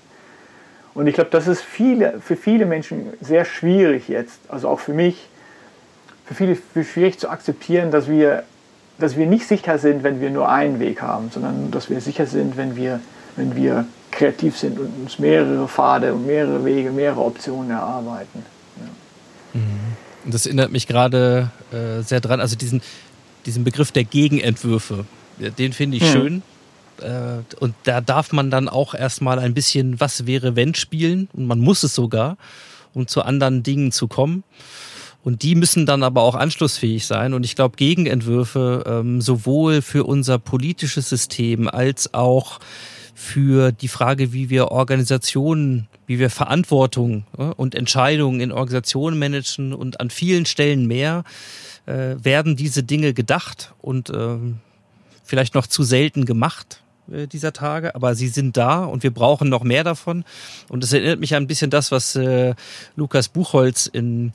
Und ich glaube, das ist viele, für viele Menschen sehr schwierig jetzt, also auch für mich, für viele für schwierig zu akzeptieren, dass wir, dass wir nicht sicher sind, wenn wir nur einen Weg haben, sondern dass wir sicher sind, wenn wir, wenn wir kreativ sind und uns mehrere Pfade und mehrere Wege, mehrere Optionen erarbeiten. Ja. Mhm. Das erinnert mich gerade äh, sehr dran, also diesen, diesen Begriff der Gegenentwürfe, den finde ich mhm. schön. Äh, und da darf man dann auch erstmal ein bisschen Was wäre wenn spielen und man muss es sogar, um zu anderen Dingen zu kommen. Und die müssen dann aber auch anschlussfähig sein. Und ich glaube, Gegenentwürfe ähm, sowohl für unser politisches System als auch für die Frage, wie wir Organisationen, wie wir Verantwortung ja, und Entscheidungen in Organisationen managen und an vielen Stellen mehr, äh, werden diese Dinge gedacht und äh, vielleicht noch zu selten gemacht. Äh, dieser Tage, aber sie sind da und wir brauchen noch mehr davon. Und es erinnert mich ein bisschen das, was äh, Lukas Buchholz in,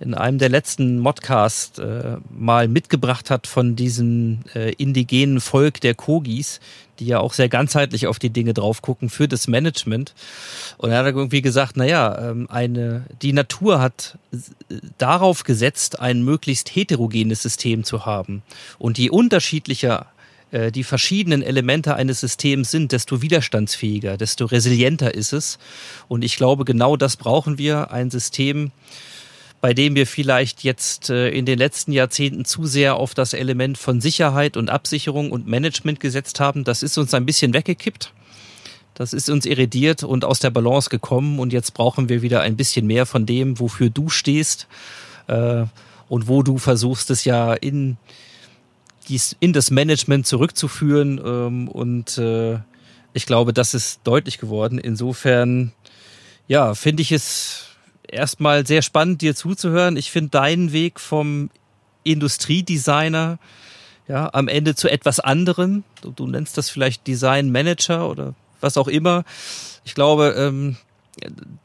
in einem der letzten Modcasts äh, mal mitgebracht hat von diesem äh, indigenen Volk der Kogis, die ja auch sehr ganzheitlich auf die Dinge drauf gucken für das Management. Und er hat irgendwie gesagt, naja, ähm, eine, die Natur hat darauf gesetzt, ein möglichst heterogenes System zu haben. Und je unterschiedlicher äh, die verschiedenen Elemente eines Systems sind, desto widerstandsfähiger, desto resilienter ist es. Und ich glaube, genau das brauchen wir, ein System, bei dem wir vielleicht jetzt äh, in den letzten Jahrzehnten zu sehr auf das Element von Sicherheit und Absicherung und Management gesetzt haben. Das ist uns ein bisschen weggekippt. Das ist uns irritiert und aus der Balance gekommen. Und jetzt brauchen wir wieder ein bisschen mehr von dem, wofür du stehst äh, und wo du versuchst, es ja in dies in das Management zurückzuführen. Ähm, und äh, ich glaube, das ist deutlich geworden. Insofern, ja, finde ich es erstmal sehr spannend, dir zuzuhören. Ich finde deinen Weg vom Industriedesigner ja, am Ende zu etwas anderem. Du, du nennst das vielleicht Design Manager oder was auch immer. Ich glaube, ähm,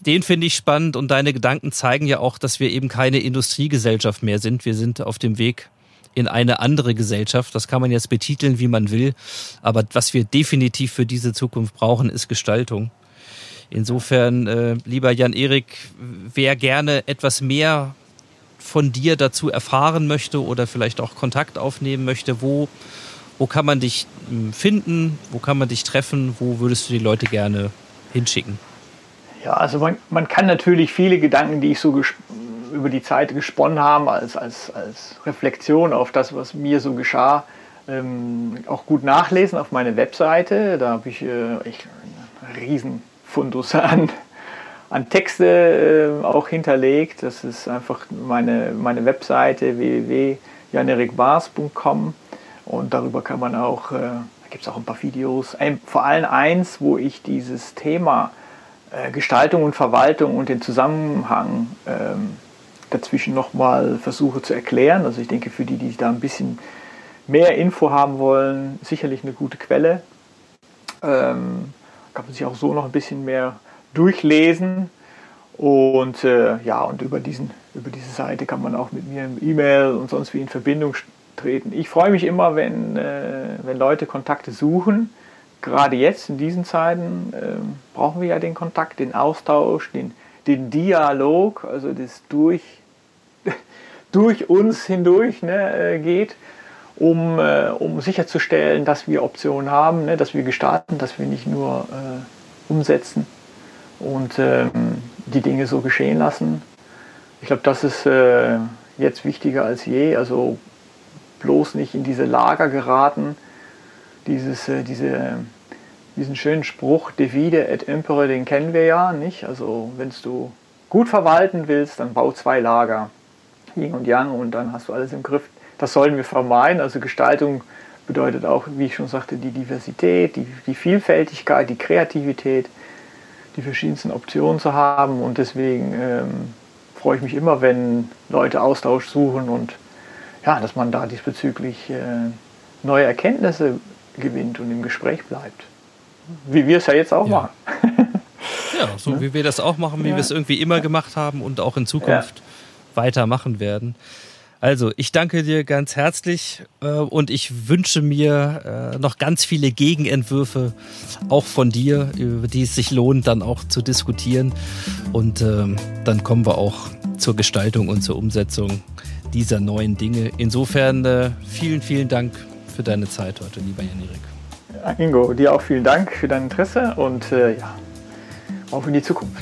den finde ich spannend und deine Gedanken zeigen ja auch, dass wir eben keine Industriegesellschaft mehr sind. Wir sind auf dem Weg in eine andere Gesellschaft. Das kann man jetzt betiteln, wie man will. Aber was wir definitiv für diese Zukunft brauchen, ist Gestaltung. Insofern, äh, lieber Jan-Erik, wer gerne etwas mehr von dir dazu erfahren möchte oder vielleicht auch Kontakt aufnehmen möchte, wo, wo kann man dich hm, finden, wo kann man dich treffen, wo würdest du die Leute gerne hinschicken? Ja, also man, man kann natürlich viele Gedanken, die ich so über die Zeit gesponnen habe, als, als, als Reflexion auf das, was mir so geschah, ähm, auch gut nachlesen auf meiner Webseite. Da habe ich äh, echt einen riesen Fundus an, an Texte äh, auch hinterlegt. Das ist einfach meine, meine Webseite www.janerikbars.com und darüber kann man auch, äh, da gibt es auch ein paar Videos, ein, vor allem eins, wo ich dieses Thema äh, Gestaltung und Verwaltung und den Zusammenhang ähm, dazwischen nochmal versuche zu erklären. Also ich denke, für die, die da ein bisschen mehr Info haben wollen, sicherlich eine gute Quelle. Ähm, kann man sich auch so noch ein bisschen mehr durchlesen. Und äh, ja, und über, diesen, über diese Seite kann man auch mit mir im E-Mail und sonst wie in Verbindung treten. Ich freue mich immer, wenn, äh, wenn Leute Kontakte suchen gerade jetzt in diesen Zeiten äh, brauchen wir ja den Kontakt, den Austausch, den, den Dialog, also das durch, durch uns hindurch ne, äh, geht, um, äh, um sicherzustellen, dass wir Optionen haben, ne, dass wir gestalten, dass wir nicht nur äh, umsetzen und ähm, die Dinge so geschehen lassen. Ich glaube, das ist äh, jetzt wichtiger als je, also bloß nicht in diese Lager geraten, dieses, äh, diese, diesen schönen Spruch, Divide et Impere, den kennen wir ja, nicht? Also, wenn du gut verwalten willst, dann bau zwei Lager, Yin und Yang, und dann hast du alles im Griff. Das sollen wir vermeiden. Also, Gestaltung bedeutet auch, wie ich schon sagte, die Diversität, die, die Vielfältigkeit, die Kreativität, die verschiedensten Optionen zu haben. Und deswegen ähm, freue ich mich immer, wenn Leute Austausch suchen und ja, dass man da diesbezüglich äh, neue Erkenntnisse gewinnt und im Gespräch bleibt. Wie wir es ja jetzt auch ja. machen. ja, so ne? wie wir das auch machen, wie ja. wir es irgendwie immer gemacht haben und auch in Zukunft ja. Weitermachen werden. Also, ich danke dir ganz herzlich äh, und ich wünsche mir äh, noch ganz viele Gegenentwürfe auch von dir, über die es sich lohnt, dann auch zu diskutieren. Und ähm, dann kommen wir auch zur Gestaltung und zur Umsetzung dieser neuen Dinge. Insofern äh, vielen, vielen Dank für deine Zeit heute, lieber Jan-Erik. Ingo, dir auch vielen Dank für dein Interesse und äh, ja, auf in die Zukunft.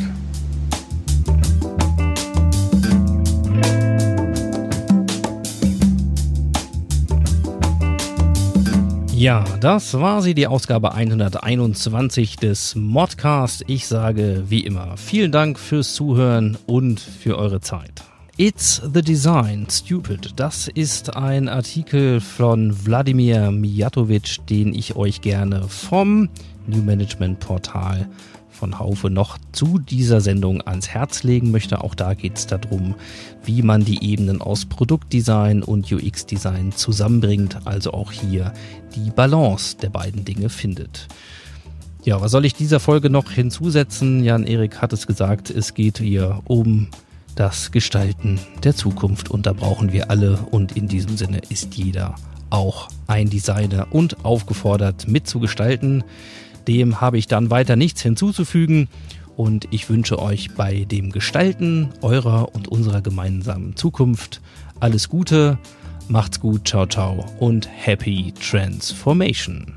Ja, das war sie, die Ausgabe 121 des Modcast. Ich sage wie immer vielen Dank fürs Zuhören und für eure Zeit. It's the Design, Stupid. Das ist ein Artikel von Wladimir Mijatovic, den ich euch gerne vom New Management Portal von Haufe noch zu dieser Sendung ans Herz legen möchte. Auch da geht es darum, wie man die Ebenen aus Produktdesign und UX-Design zusammenbringt, also auch hier die Balance der beiden Dinge findet. Ja, was soll ich dieser Folge noch hinzusetzen? Jan-Erik hat es gesagt, es geht hier um das Gestalten der Zukunft und da brauchen wir alle und in diesem Sinne ist jeder auch ein Designer und aufgefordert mitzugestalten. Dem habe ich dann weiter nichts hinzuzufügen und ich wünsche euch bei dem Gestalten eurer und unserer gemeinsamen Zukunft alles Gute, macht's gut, ciao ciao und happy transformation.